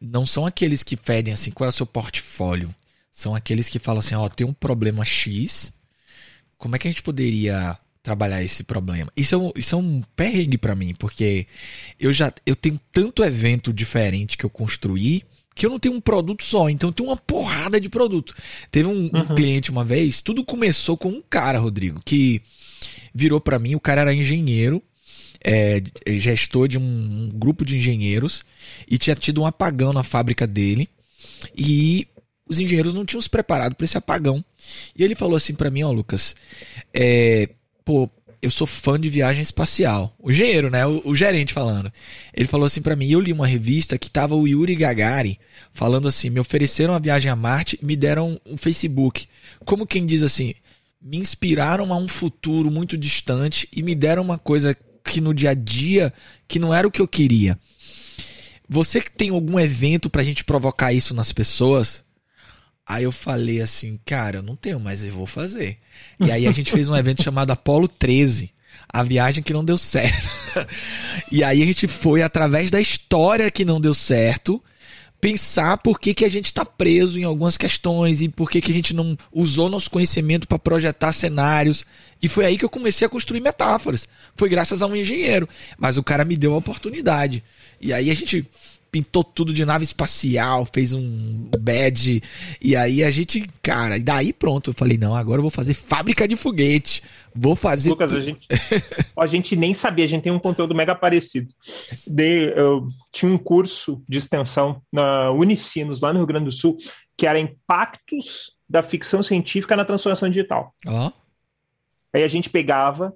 não são aqueles que pedem assim, qual é o seu portfólio? São aqueles que falam assim, ó, oh, tem um problema X, como é que a gente poderia trabalhar esse problema? Isso é um, isso é um perrengue para mim, porque eu já eu tenho tanto evento diferente que eu construí que eu não tenho um produto só, então eu tenho uma porrada de produto. Teve um, uhum. um cliente uma vez, tudo começou com um cara, Rodrigo, que virou para mim, o cara era engenheiro, é, gestor de um, um grupo de engenheiros e tinha tido um apagão na fábrica dele e os engenheiros não tinham se preparado para esse apagão. E ele falou assim para mim, ó, Lucas, é, pô, eu sou fã de viagem espacial. O engenheiro, né? O, o gerente falando. Ele falou assim para mim, eu li uma revista que tava o Yuri Gagarin falando assim, me ofereceram a viagem a Marte e me deram um Facebook. Como quem diz assim, me inspiraram a um futuro muito distante e me deram uma coisa que no dia a dia que não era o que eu queria. Você que tem algum evento pra gente provocar isso nas pessoas, Aí eu falei assim, cara, eu não tenho, mas eu vou fazer. E aí a gente fez um evento chamado Apolo 13, a viagem que não deu certo. e aí a gente foi através da história que não deu certo, pensar por que, que a gente está preso em algumas questões e por que, que a gente não usou nosso conhecimento para projetar cenários. E foi aí que eu comecei a construir metáforas. Foi graças a um engenheiro, mas o cara me deu a oportunidade. E aí a gente pintou tudo de nave espacial, fez um badge. E aí a gente, cara, e daí pronto. Eu falei, não, agora eu vou fazer fábrica de foguete. Vou fazer. Lucas, a gente, a gente nem sabia, a gente tem um conteúdo mega parecido. De, eu tinha um curso de extensão na Unicinos, lá no Rio Grande do Sul, que era Impactos da Ficção Científica na Transformação Digital. Ó. Oh. Aí a gente pegava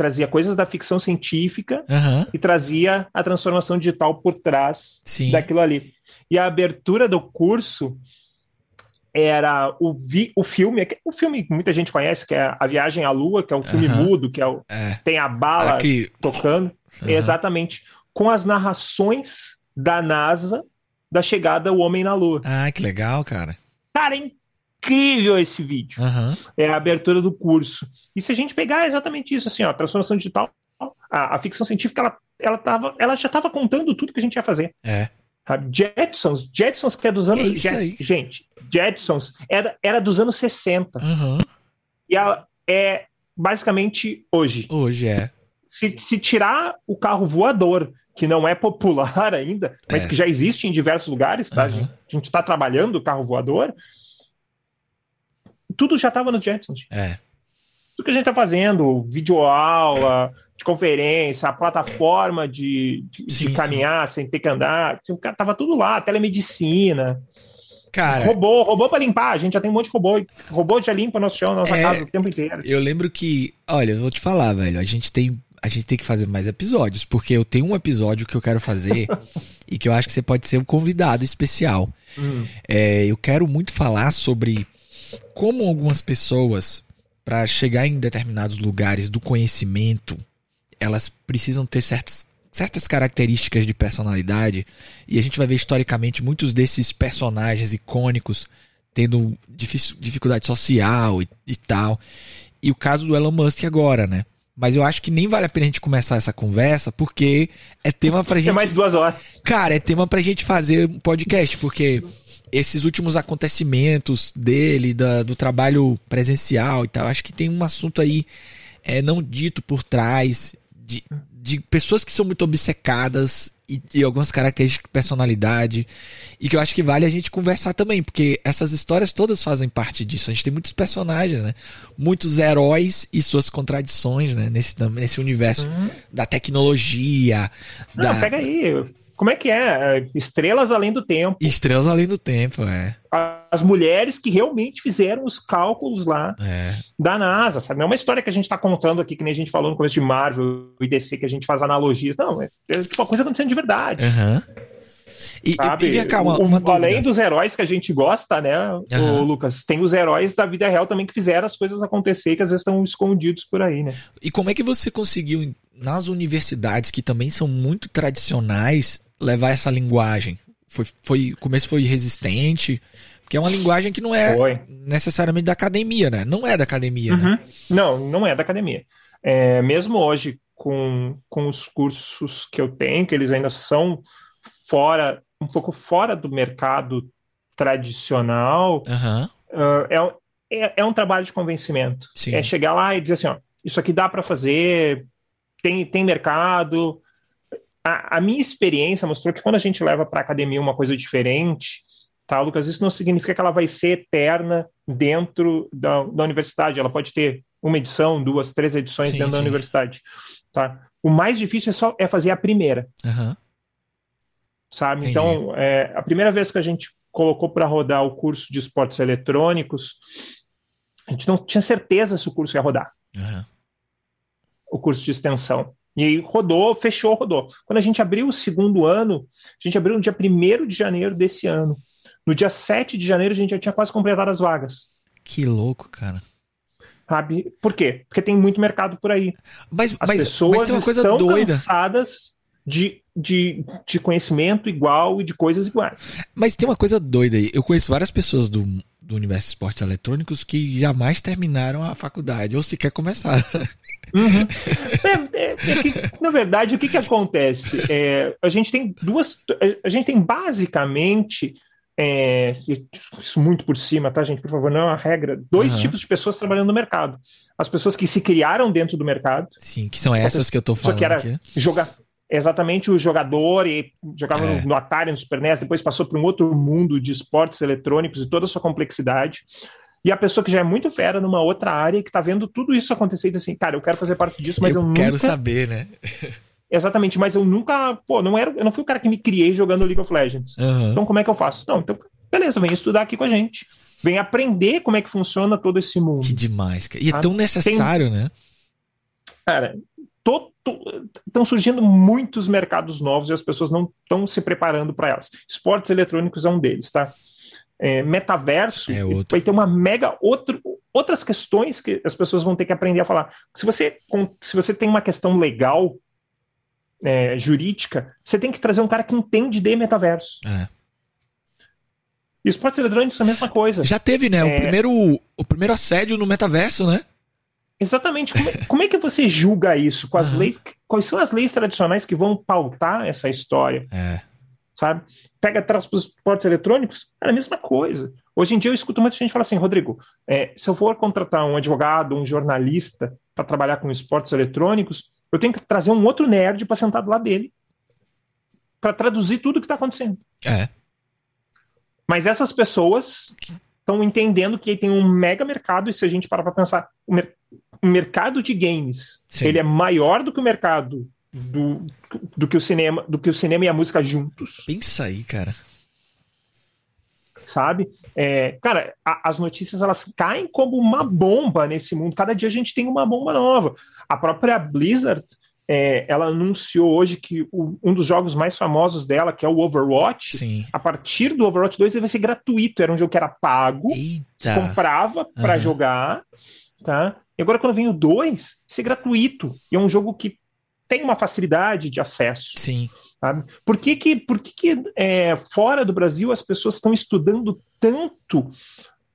trazia coisas da ficção científica uhum. e trazia a transformação digital por trás Sim. daquilo ali. E a abertura do curso era o, vi, o filme, o filme que muita gente conhece, que é A Viagem à Lua, que é um filme uhum. mudo, que é, o, é tem a bala Aqui. tocando. Uhum. Exatamente. Com as narrações da NASA da chegada do homem na Lua. Ah, que legal, cara. Cara, é incrível esse vídeo. Uhum. É a abertura do curso. E se a gente pegar exatamente isso, assim, ó, transformação digital, a, a ficção científica, ela, ela, tava, ela já estava contando tudo que a gente ia fazer. É. Jetsons, Jetsons que é dos anos. Que é gente, Jetsons era, era dos anos 60. Uhum. E ela é basicamente hoje. Hoje é. Se, se tirar o carro voador, que não é popular ainda, mas é. que já existe em diversos lugares, tá? Uhum. A gente está trabalhando o carro voador tudo já estava no Jetsons. É. Tudo que a gente está fazendo, videoaula, de conferência, a plataforma de, de, sim, de caminhar sim. sem ter que andar, tava tudo lá, telemedicina. Cara, robô, robô para limpar, a gente já tem um monte de robô, robô já limpa nosso chão, nossa é, casa o tempo inteiro. Eu lembro que, olha, eu vou te falar, velho, a gente tem a gente tem que fazer mais episódios, porque eu tenho um episódio que eu quero fazer e que eu acho que você pode ser um convidado especial. Hum. É, eu quero muito falar sobre como algumas pessoas, para chegar em determinados lugares do conhecimento, elas precisam ter certos, certas características de personalidade, e a gente vai ver historicamente muitos desses personagens icônicos tendo dificuldade social e, e tal. E o caso do Elon Musk agora, né? Mas eu acho que nem vale a pena a gente começar essa conversa, porque é tema pra gente. É mais duas horas. Cara, é tema pra gente fazer um podcast, porque esses últimos acontecimentos dele, da, do trabalho presencial e tal. Acho que tem um assunto aí é não dito por trás, de, de pessoas que são muito obcecadas e, e, algumas características de personalidade. E que eu acho que vale a gente conversar também, porque essas histórias todas fazem parte disso. A gente tem muitos personagens, né? Muitos heróis e suas contradições, né? Nesse, nesse universo uhum. da tecnologia. Não, da... pega aí. Como é que é? Estrelas além do tempo. Estrelas além do tempo, é. As mulheres que realmente fizeram os cálculos lá é. da NASA, sabe? Não é uma história que a gente está contando aqui, que nem a gente falou no começo de Marvel e DC, que a gente faz analogias. Não, é, é tipo uma coisa acontecendo de verdade. Uhum. E, sabe? e, e cá, uma, uma além dos heróis que a gente gosta, né, uhum. Lucas, tem os heróis da vida real também que fizeram as coisas acontecer, que às vezes estão escondidos por aí, né? E como é que você conseguiu, nas universidades que também são muito tradicionais, levar essa linguagem? Foi, foi, o começo foi resistente, porque é uma linguagem que não é foi. necessariamente da academia, né? Não é da academia, né? uhum. né? Não, não é da academia. É, mesmo hoje, com, com os cursos que eu tenho, que eles ainda são fora, um pouco fora do mercado tradicional, uhum. uh, é, é, é, um trabalho de convencimento. Sim. É chegar lá e dizer assim, ó, isso aqui dá para fazer, tem, tem mercado, a, a, minha experiência mostrou que quando a gente leva para a academia uma coisa diferente, tá, Lucas, isso não significa que ela vai ser eterna dentro da, da universidade. Ela pode ter uma edição, duas, três edições sim, dentro sim. da universidade. Tá? O mais difícil é, só, é fazer a primeira. Uhum. Sabe? Entendi. Então, é, a primeira vez que a gente colocou para rodar o curso de esportes eletrônicos, a gente não tinha certeza se o curso ia rodar. Uhum. O curso de extensão. E aí rodou, fechou, rodou. Quando a gente abriu o segundo ano, a gente abriu no dia 1 de janeiro desse ano. No dia 7 de janeiro, a gente já tinha quase completado as vagas. Que louco, cara. Sabe? Por quê? Porque tem muito mercado por aí. Mas, as mas, pessoas mas tem uma coisa estão doida. cansadas de, de, de conhecimento igual e de coisas iguais. Mas tem uma coisa doida aí. Eu conheço várias pessoas do, do universo de esportes eletrônicos que jamais terminaram a faculdade, ou sequer começaram. Uhum. É, é, é que, na verdade, o que, que acontece? É, a gente tem duas. A gente tem basicamente. É, isso muito por cima, tá, gente? Por favor, não é uma regra. Dois uhum. tipos de pessoas trabalhando no mercado. As pessoas que se criaram dentro do mercado. Sim, que são essas que eu tô falando. Só que era aqui. jogar exatamente o jogador e jogava é. no Atari, no Super NES, depois passou para um outro mundo de esportes eletrônicos e toda a sua complexidade. E a pessoa que já é muito fera numa outra área que está vendo tudo isso acontecer e diz assim, cara, eu quero fazer parte disso, mas eu, eu nunca... quero saber, né? Exatamente, mas eu nunca, pô, não era, eu não fui o cara que me criei jogando League of Legends. Uhum. Então como é que eu faço? Não, então beleza, vem estudar aqui com a gente. Vem aprender como é que funciona todo esse mundo. Que demais, cara. E é tão necessário, Tem... né? Cara, estão surgindo muitos mercados novos e as pessoas não estão se preparando para elas. Esportes eletrônicos é um deles, tá? é, metaverso, é vai ter uma mega outro, outras questões que as pessoas vão ter que aprender a falar. Se você, se você tem uma questão legal, é, jurídica, você tem que trazer um cara que entende de metaverso. É. E esportes eletrônicos é a mesma coisa. Já teve, né? O, é. primeiro, o primeiro assédio no metaverso, né? Exatamente. Como é, como é que você julga isso? Com as uhum. leis, quais são as leis tradicionais que vão pautar essa história? É sabe? Pega esportes eletrônicos, é a mesma coisa. Hoje em dia eu escuto muita gente falar assim, Rodrigo, é, se eu for contratar um advogado, um jornalista para trabalhar com esportes eletrônicos, eu tenho que trazer um outro nerd para sentar do lado dele para traduzir tudo o que está acontecendo. É. Mas essas pessoas estão entendendo que tem um mega mercado e se a gente parar para pensar, mercado de games Sim. ele é maior do que o mercado do, do que o cinema, do que o cinema e a música juntos. Pensa aí, cara. Sabe? É, cara, a, as notícias elas caem como uma bomba nesse mundo. Cada dia a gente tem uma bomba nova. A própria Blizzard, é, ela anunciou hoje que o, um dos jogos mais famosos dela, que é o Overwatch, Sim. a partir do Overwatch 2 ele vai ser gratuito. Era um jogo que era pago, Eita. comprava para uhum. jogar, tá? E agora quando vem o 2, vai ser gratuito. E é um jogo que tem uma facilidade de acesso. Sim. Sabe? Por que, que, por que, que é, fora do Brasil as pessoas estão estudando tanto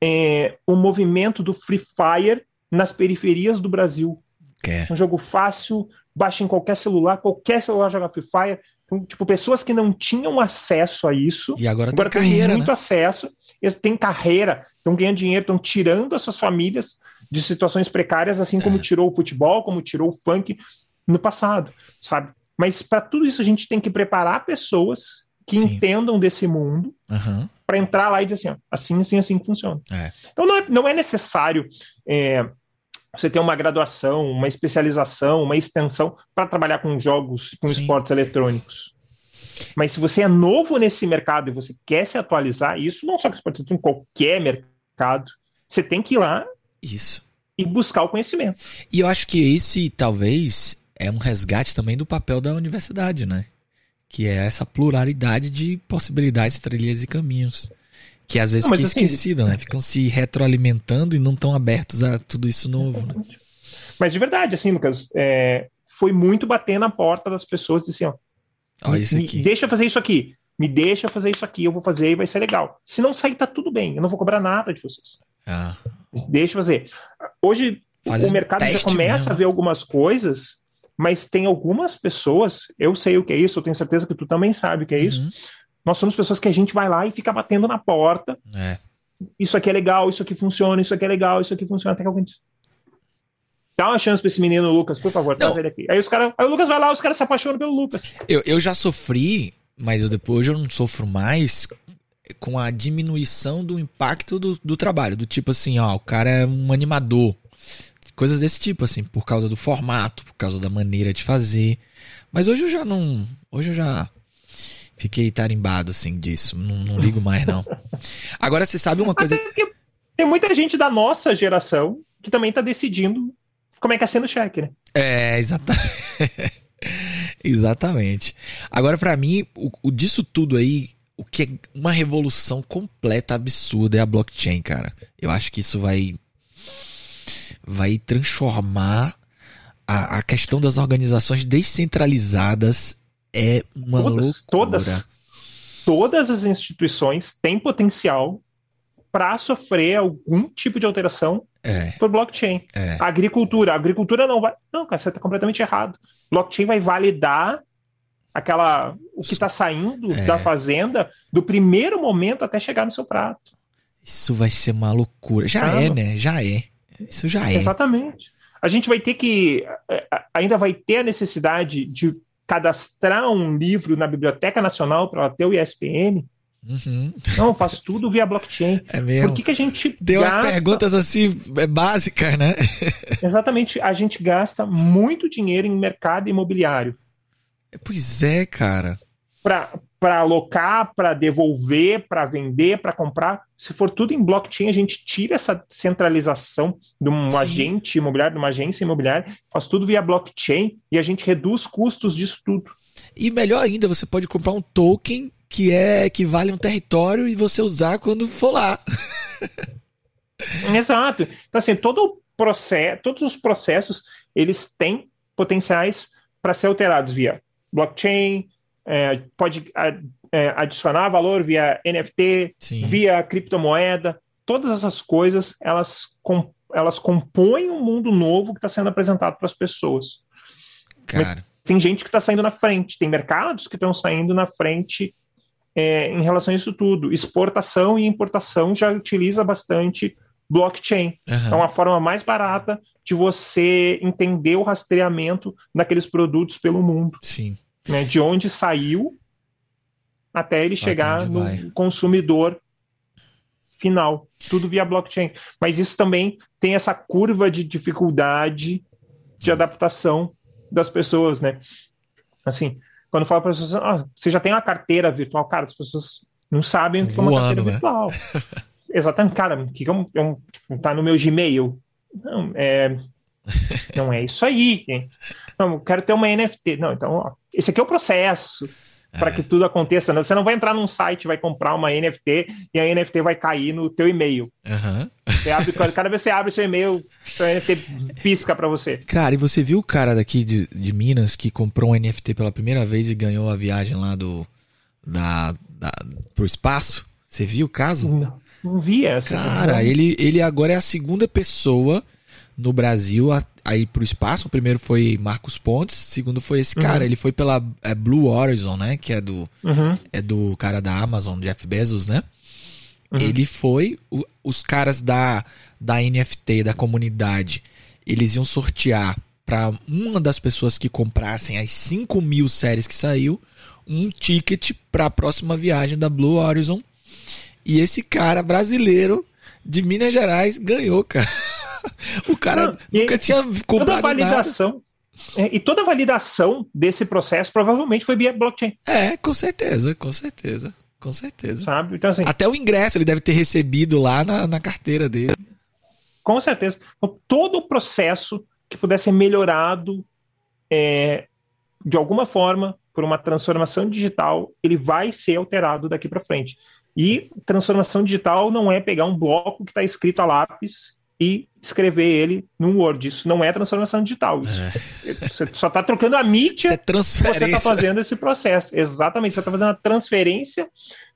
é, o movimento do Free Fire nas periferias do Brasil? É. Um jogo fácil, baixa em qualquer celular, qualquer celular joga Free Fire. Então, tipo, pessoas que não tinham acesso a isso, e agora, agora tem carreira, muito né? acesso, eles têm carreira, estão ganhando dinheiro, estão tirando as suas famílias de situações precárias, assim como é. tirou o futebol, como tirou o funk no passado, sabe? Mas para tudo isso a gente tem que preparar pessoas que Sim. entendam desse mundo uhum. para entrar lá e dizer assim, ó, assim, assim, assim funciona. É. Então não é, não é necessário é, você ter uma graduação, uma especialização, uma extensão para trabalhar com jogos, com Sim. esportes eletrônicos. Mas se você é novo nesse mercado e você quer se atualizar, isso não só com esportes eletrônicos, em qualquer mercado, você tem que ir lá isso. e buscar o conhecimento. E eu acho que esse talvez é um resgate também do papel da universidade, né? Que é essa pluralidade de possibilidades, trilhas e caminhos. Que às vezes não, fica assim, esquecido, né? Ficam se retroalimentando e não estão abertos a tudo isso novo. Né? Mas de verdade, assim, Lucas, é, foi muito bater na porta das pessoas e assim, ó. Olha isso aqui. Me deixa fazer isso aqui. Me deixa fazer isso aqui, eu vou fazer e vai ser legal. Se não sair, tá tudo bem. Eu não vou cobrar nada de vocês. Ah. Deixa fazer. Hoje Fazendo o mercado já começa mesmo. a ver algumas coisas, mas tem algumas pessoas, eu sei o que é isso, eu tenho certeza que tu também sabe o que é isso. Uhum. Nós somos pessoas que a gente vai lá e fica batendo na porta. É. Isso aqui é legal, isso aqui funciona, isso aqui é legal, isso aqui funciona, até que alguém diz. Dá uma chance pra esse menino, Lucas, por favor, traz ele aqui. Aí os caras. Aí o Lucas vai lá, os caras se apaixonam pelo Lucas. Eu, eu já sofri, mas eu depois eu não sofro mais com a diminuição do impacto do, do trabalho. Do tipo assim, ó, o cara é um animador. Coisas desse tipo, assim, por causa do formato, por causa da maneira de fazer. Mas hoje eu já não. Hoje eu já Fiquei tarimbado, assim, disso. Não, não ligo mais, não. Agora, você sabe uma coisa. Tem muita gente da nossa geração que também tá decidindo como é que é sendo cheque, né? É, exatamente. exatamente. Agora, para mim, o, o, disso tudo aí, o que é uma revolução completa, absurda, é a blockchain, cara. Eu acho que isso vai. Vai transformar a, a questão das organizações descentralizadas é uma todas, loucura. Todas, todas as instituições têm potencial para sofrer algum tipo de alteração é. por blockchain. É. A agricultura, a agricultura não vai. Não, cara, você está completamente errado. Blockchain vai validar aquela o que está saindo é. da fazenda do primeiro momento até chegar no seu prato. Isso vai ser uma loucura. Já é, né? Já é. Isso já é. Exatamente. A gente vai ter que. É, ainda vai ter a necessidade de cadastrar um livro na Biblioteca Nacional para ter o ISPN. Uhum. Não, faz tudo via blockchain. É mesmo. Por que, que a gente Tem gasta... umas perguntas assim é, básicas, né? Exatamente. A gente gasta muito dinheiro em mercado imobiliário. Pois é, cara para alocar, para devolver, para vender, para comprar. Se for tudo em blockchain, a gente tira essa centralização de um Sim. agente imobiliário, de uma agência imobiliária, faz tudo via blockchain e a gente reduz custos disso tudo. E melhor ainda, você pode comprar um token que é que vale um território e você usar quando for lá. Exato. Então assim, todo o processo, todos os processos, eles têm potenciais para ser alterados via blockchain, é, pode é, adicionar valor via NFT, Sim. via criptomoeda. Todas essas coisas elas, com, elas compõem um mundo novo que está sendo apresentado para as pessoas. Cara. Mas tem gente que está saindo na frente, tem mercados que estão saindo na frente é, em relação a isso tudo. Exportação e importação já utiliza bastante blockchain. Uhum. É uma forma mais barata de você entender o rastreamento daqueles produtos pelo mundo. Sim né, de onde saiu até ele chegar no vai. consumidor final, tudo via blockchain. Mas isso também tem essa curva de dificuldade de adaptação das pessoas, né? Assim, quando fala para as pessoas, ah, você já tem uma carteira virtual, cara, as pessoas não sabem o que é uma carteira né? virtual. Exatamente, cara, o que é um, é um tipo, tá no meu Gmail? Não, é não é isso aí. Não, eu quero ter uma NFT. Não, então, ó, esse aqui é o processo para é. que tudo aconteça. Não, você não vai entrar num site, vai comprar uma NFT e a NFT vai cair no teu e-mail. Uhum. Você abre, cada vez que você abre o seu e-mail, seu NFT pisca para você. Cara, e você viu o cara daqui de, de Minas que comprou um NFT pela primeira vez e ganhou a viagem lá do da, da pro espaço? Você viu o caso? Não, não vi essa. Cara, ele, ele agora é a segunda pessoa no Brasil a, a ir pro espaço. O primeiro foi Marcos Pontes, o segundo foi esse cara. Uhum. Ele foi pela é, Blue Horizon, né? Que é do, uhum. é do cara da Amazon, Jeff Bezos, né? Uhum. Ele foi. O, os caras da, da NFT, da comunidade, eles iam sortear para uma das pessoas que comprassem as 5 mil séries que saiu um ticket para a próxima viagem da Blue Horizon. E esse cara brasileiro de Minas Gerais ganhou, cara. O cara Não, nunca tinha comprado toda a validação, nada. É, e toda a validação desse processo provavelmente foi via blockchain. É, com certeza, com certeza. Com certeza. Sabe? Então, assim, Até o ingresso ele deve ter recebido lá na, na carteira dele. Com certeza. Então, todo o processo que pudesse ser melhorado é, de alguma forma por uma transformação digital, ele vai ser alterado daqui para frente. E transformação digital não é pegar um bloco que está escrito a lápis e escrever ele num Word. Isso não é transformação digital. Isso, é. Você só está trocando a mídia. É. Você está fazendo esse processo. Exatamente. Você está fazendo a transferência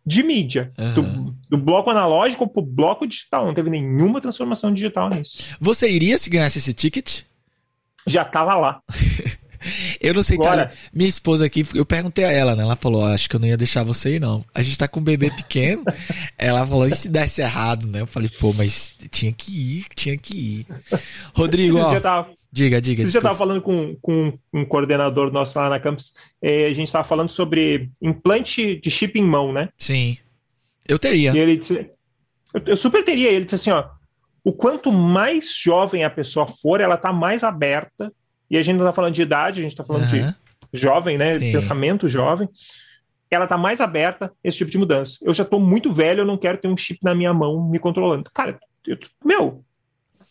de mídia. Uhum. Do, do, bloco analógico para o bloco digital. Não teve nenhuma transformação digital nisso. Você iria se ganhasse esse ticket? Já estava lá. Eu não sei, Bora. cara. Minha esposa aqui, eu perguntei a ela, né? Ela falou: Acho que eu não ia deixar você ir, não. A gente tá com um bebê pequeno. ela falou: E se desse errado, né? Eu falei: Pô, mas tinha que ir, tinha que ir. Rodrigo, ó. Tava, diga, diga. Você já tava falando com, com um coordenador nosso lá na campus. Eh, a gente tava falando sobre implante de chip em mão, né? Sim. Eu teria. E ele disse. Eu, eu super teria. Ele disse assim: Ó. O quanto mais jovem a pessoa for, ela tá mais aberta e a gente não está falando de idade, a gente está falando uhum. de jovem, né? Sim. Pensamento jovem. Ela está mais aberta a esse tipo de mudança. Eu já estou muito velho, eu não quero ter um chip na minha mão me controlando. Cara, eu, meu,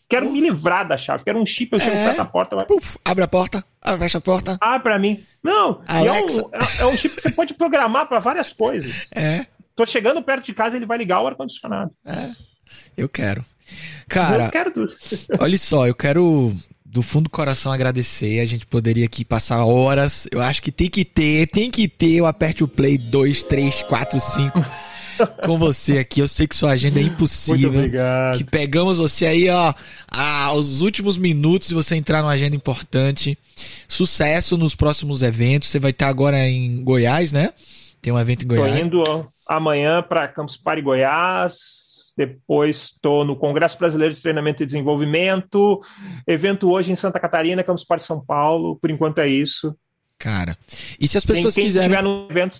quero me livrar da chave, quero um chip, eu chego é. perto da porta. Vai... Puf, abre a porta, fecha a porta. Ah, para mim. Não, é um, é, é um chip que você pode programar para várias coisas. É. Tô chegando perto de casa, ele vai ligar o ar-condicionado. É. Eu quero. Cara, eu quero olha só, eu quero do fundo do coração agradecer. A gente poderia aqui passar horas. Eu acho que tem que ter, tem que ter o Aperte o Play 2, 3, 4, 5 com você aqui. Eu sei que sua agenda é impossível. Muito obrigado. Que pegamos você aí, ó, aos últimos minutos e você entrar numa agenda importante. Sucesso nos próximos eventos. Você vai estar agora em Goiás, né? Tem um evento em Goiás. Tô indo amanhã para Campus Party Goiás depois estou no Congresso Brasileiro de Treinamento e Desenvolvimento, evento hoje em Santa Catarina, Campus Party São Paulo, por enquanto é isso. Cara, e se as pessoas quem, quem quiserem... estiver no evento,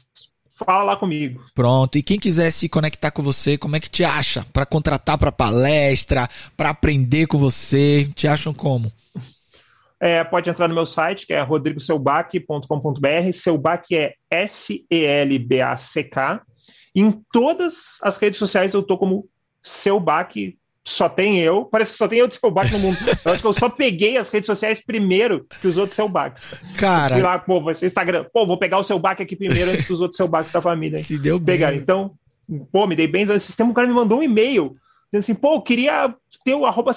fala lá comigo. Pronto, e quem quiser se conectar com você, como é que te acha? Para contratar para palestra, para aprender com você, te acham como? É, pode entrar no meu site, que é rodrigoselbac.com.br. Selbac é S-E-L-B-A-C-K. Em todas as redes sociais eu tô como seu baque só tem eu. Parece que só tem eu de seu baque no mundo. Eu acho que eu só peguei as redes sociais primeiro que os outros seu baques. Cara. Fui lá, pô, vai ser Instagram. Pô, vou pegar o seu baque aqui primeiro antes dos outros seu baques da família. Hein? Se deu Pegar. Então, pô, me dei bem no sistema. O cara me mandou um e-mail. Dizendo assim, pô, eu queria ter o arroba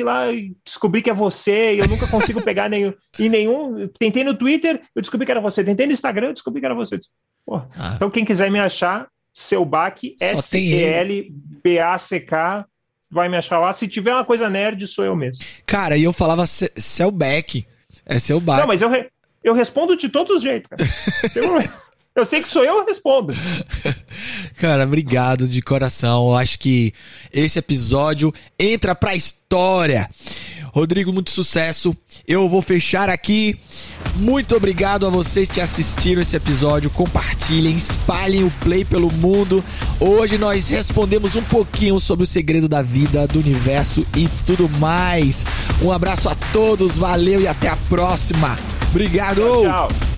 lá e descobri que é você. E eu nunca consigo pegar nenhum, em nenhum. Tentei no Twitter, eu descobri que era você. Tentei no Instagram, eu descobri que era você. Pô, ah. Então, quem quiser me achar, Selback, S-E-L-B-A-C-K. Vai me achar lá. Se tiver uma coisa nerd, sou eu mesmo. Cara, e eu falava Selback. É Selback. Não, mas eu, re eu respondo de todos os jeitos, cara. Eu sei que sou eu, eu respondo. Cara, obrigado de coração. Eu acho que esse episódio entra pra história. Rodrigo, muito sucesso. Eu vou fechar aqui. Muito obrigado a vocês que assistiram esse episódio. Compartilhem, espalhem o play pelo mundo. Hoje nós respondemos um pouquinho sobre o segredo da vida, do universo e tudo mais. Um abraço a todos, valeu e até a próxima. Obrigado. Tchau. tchau.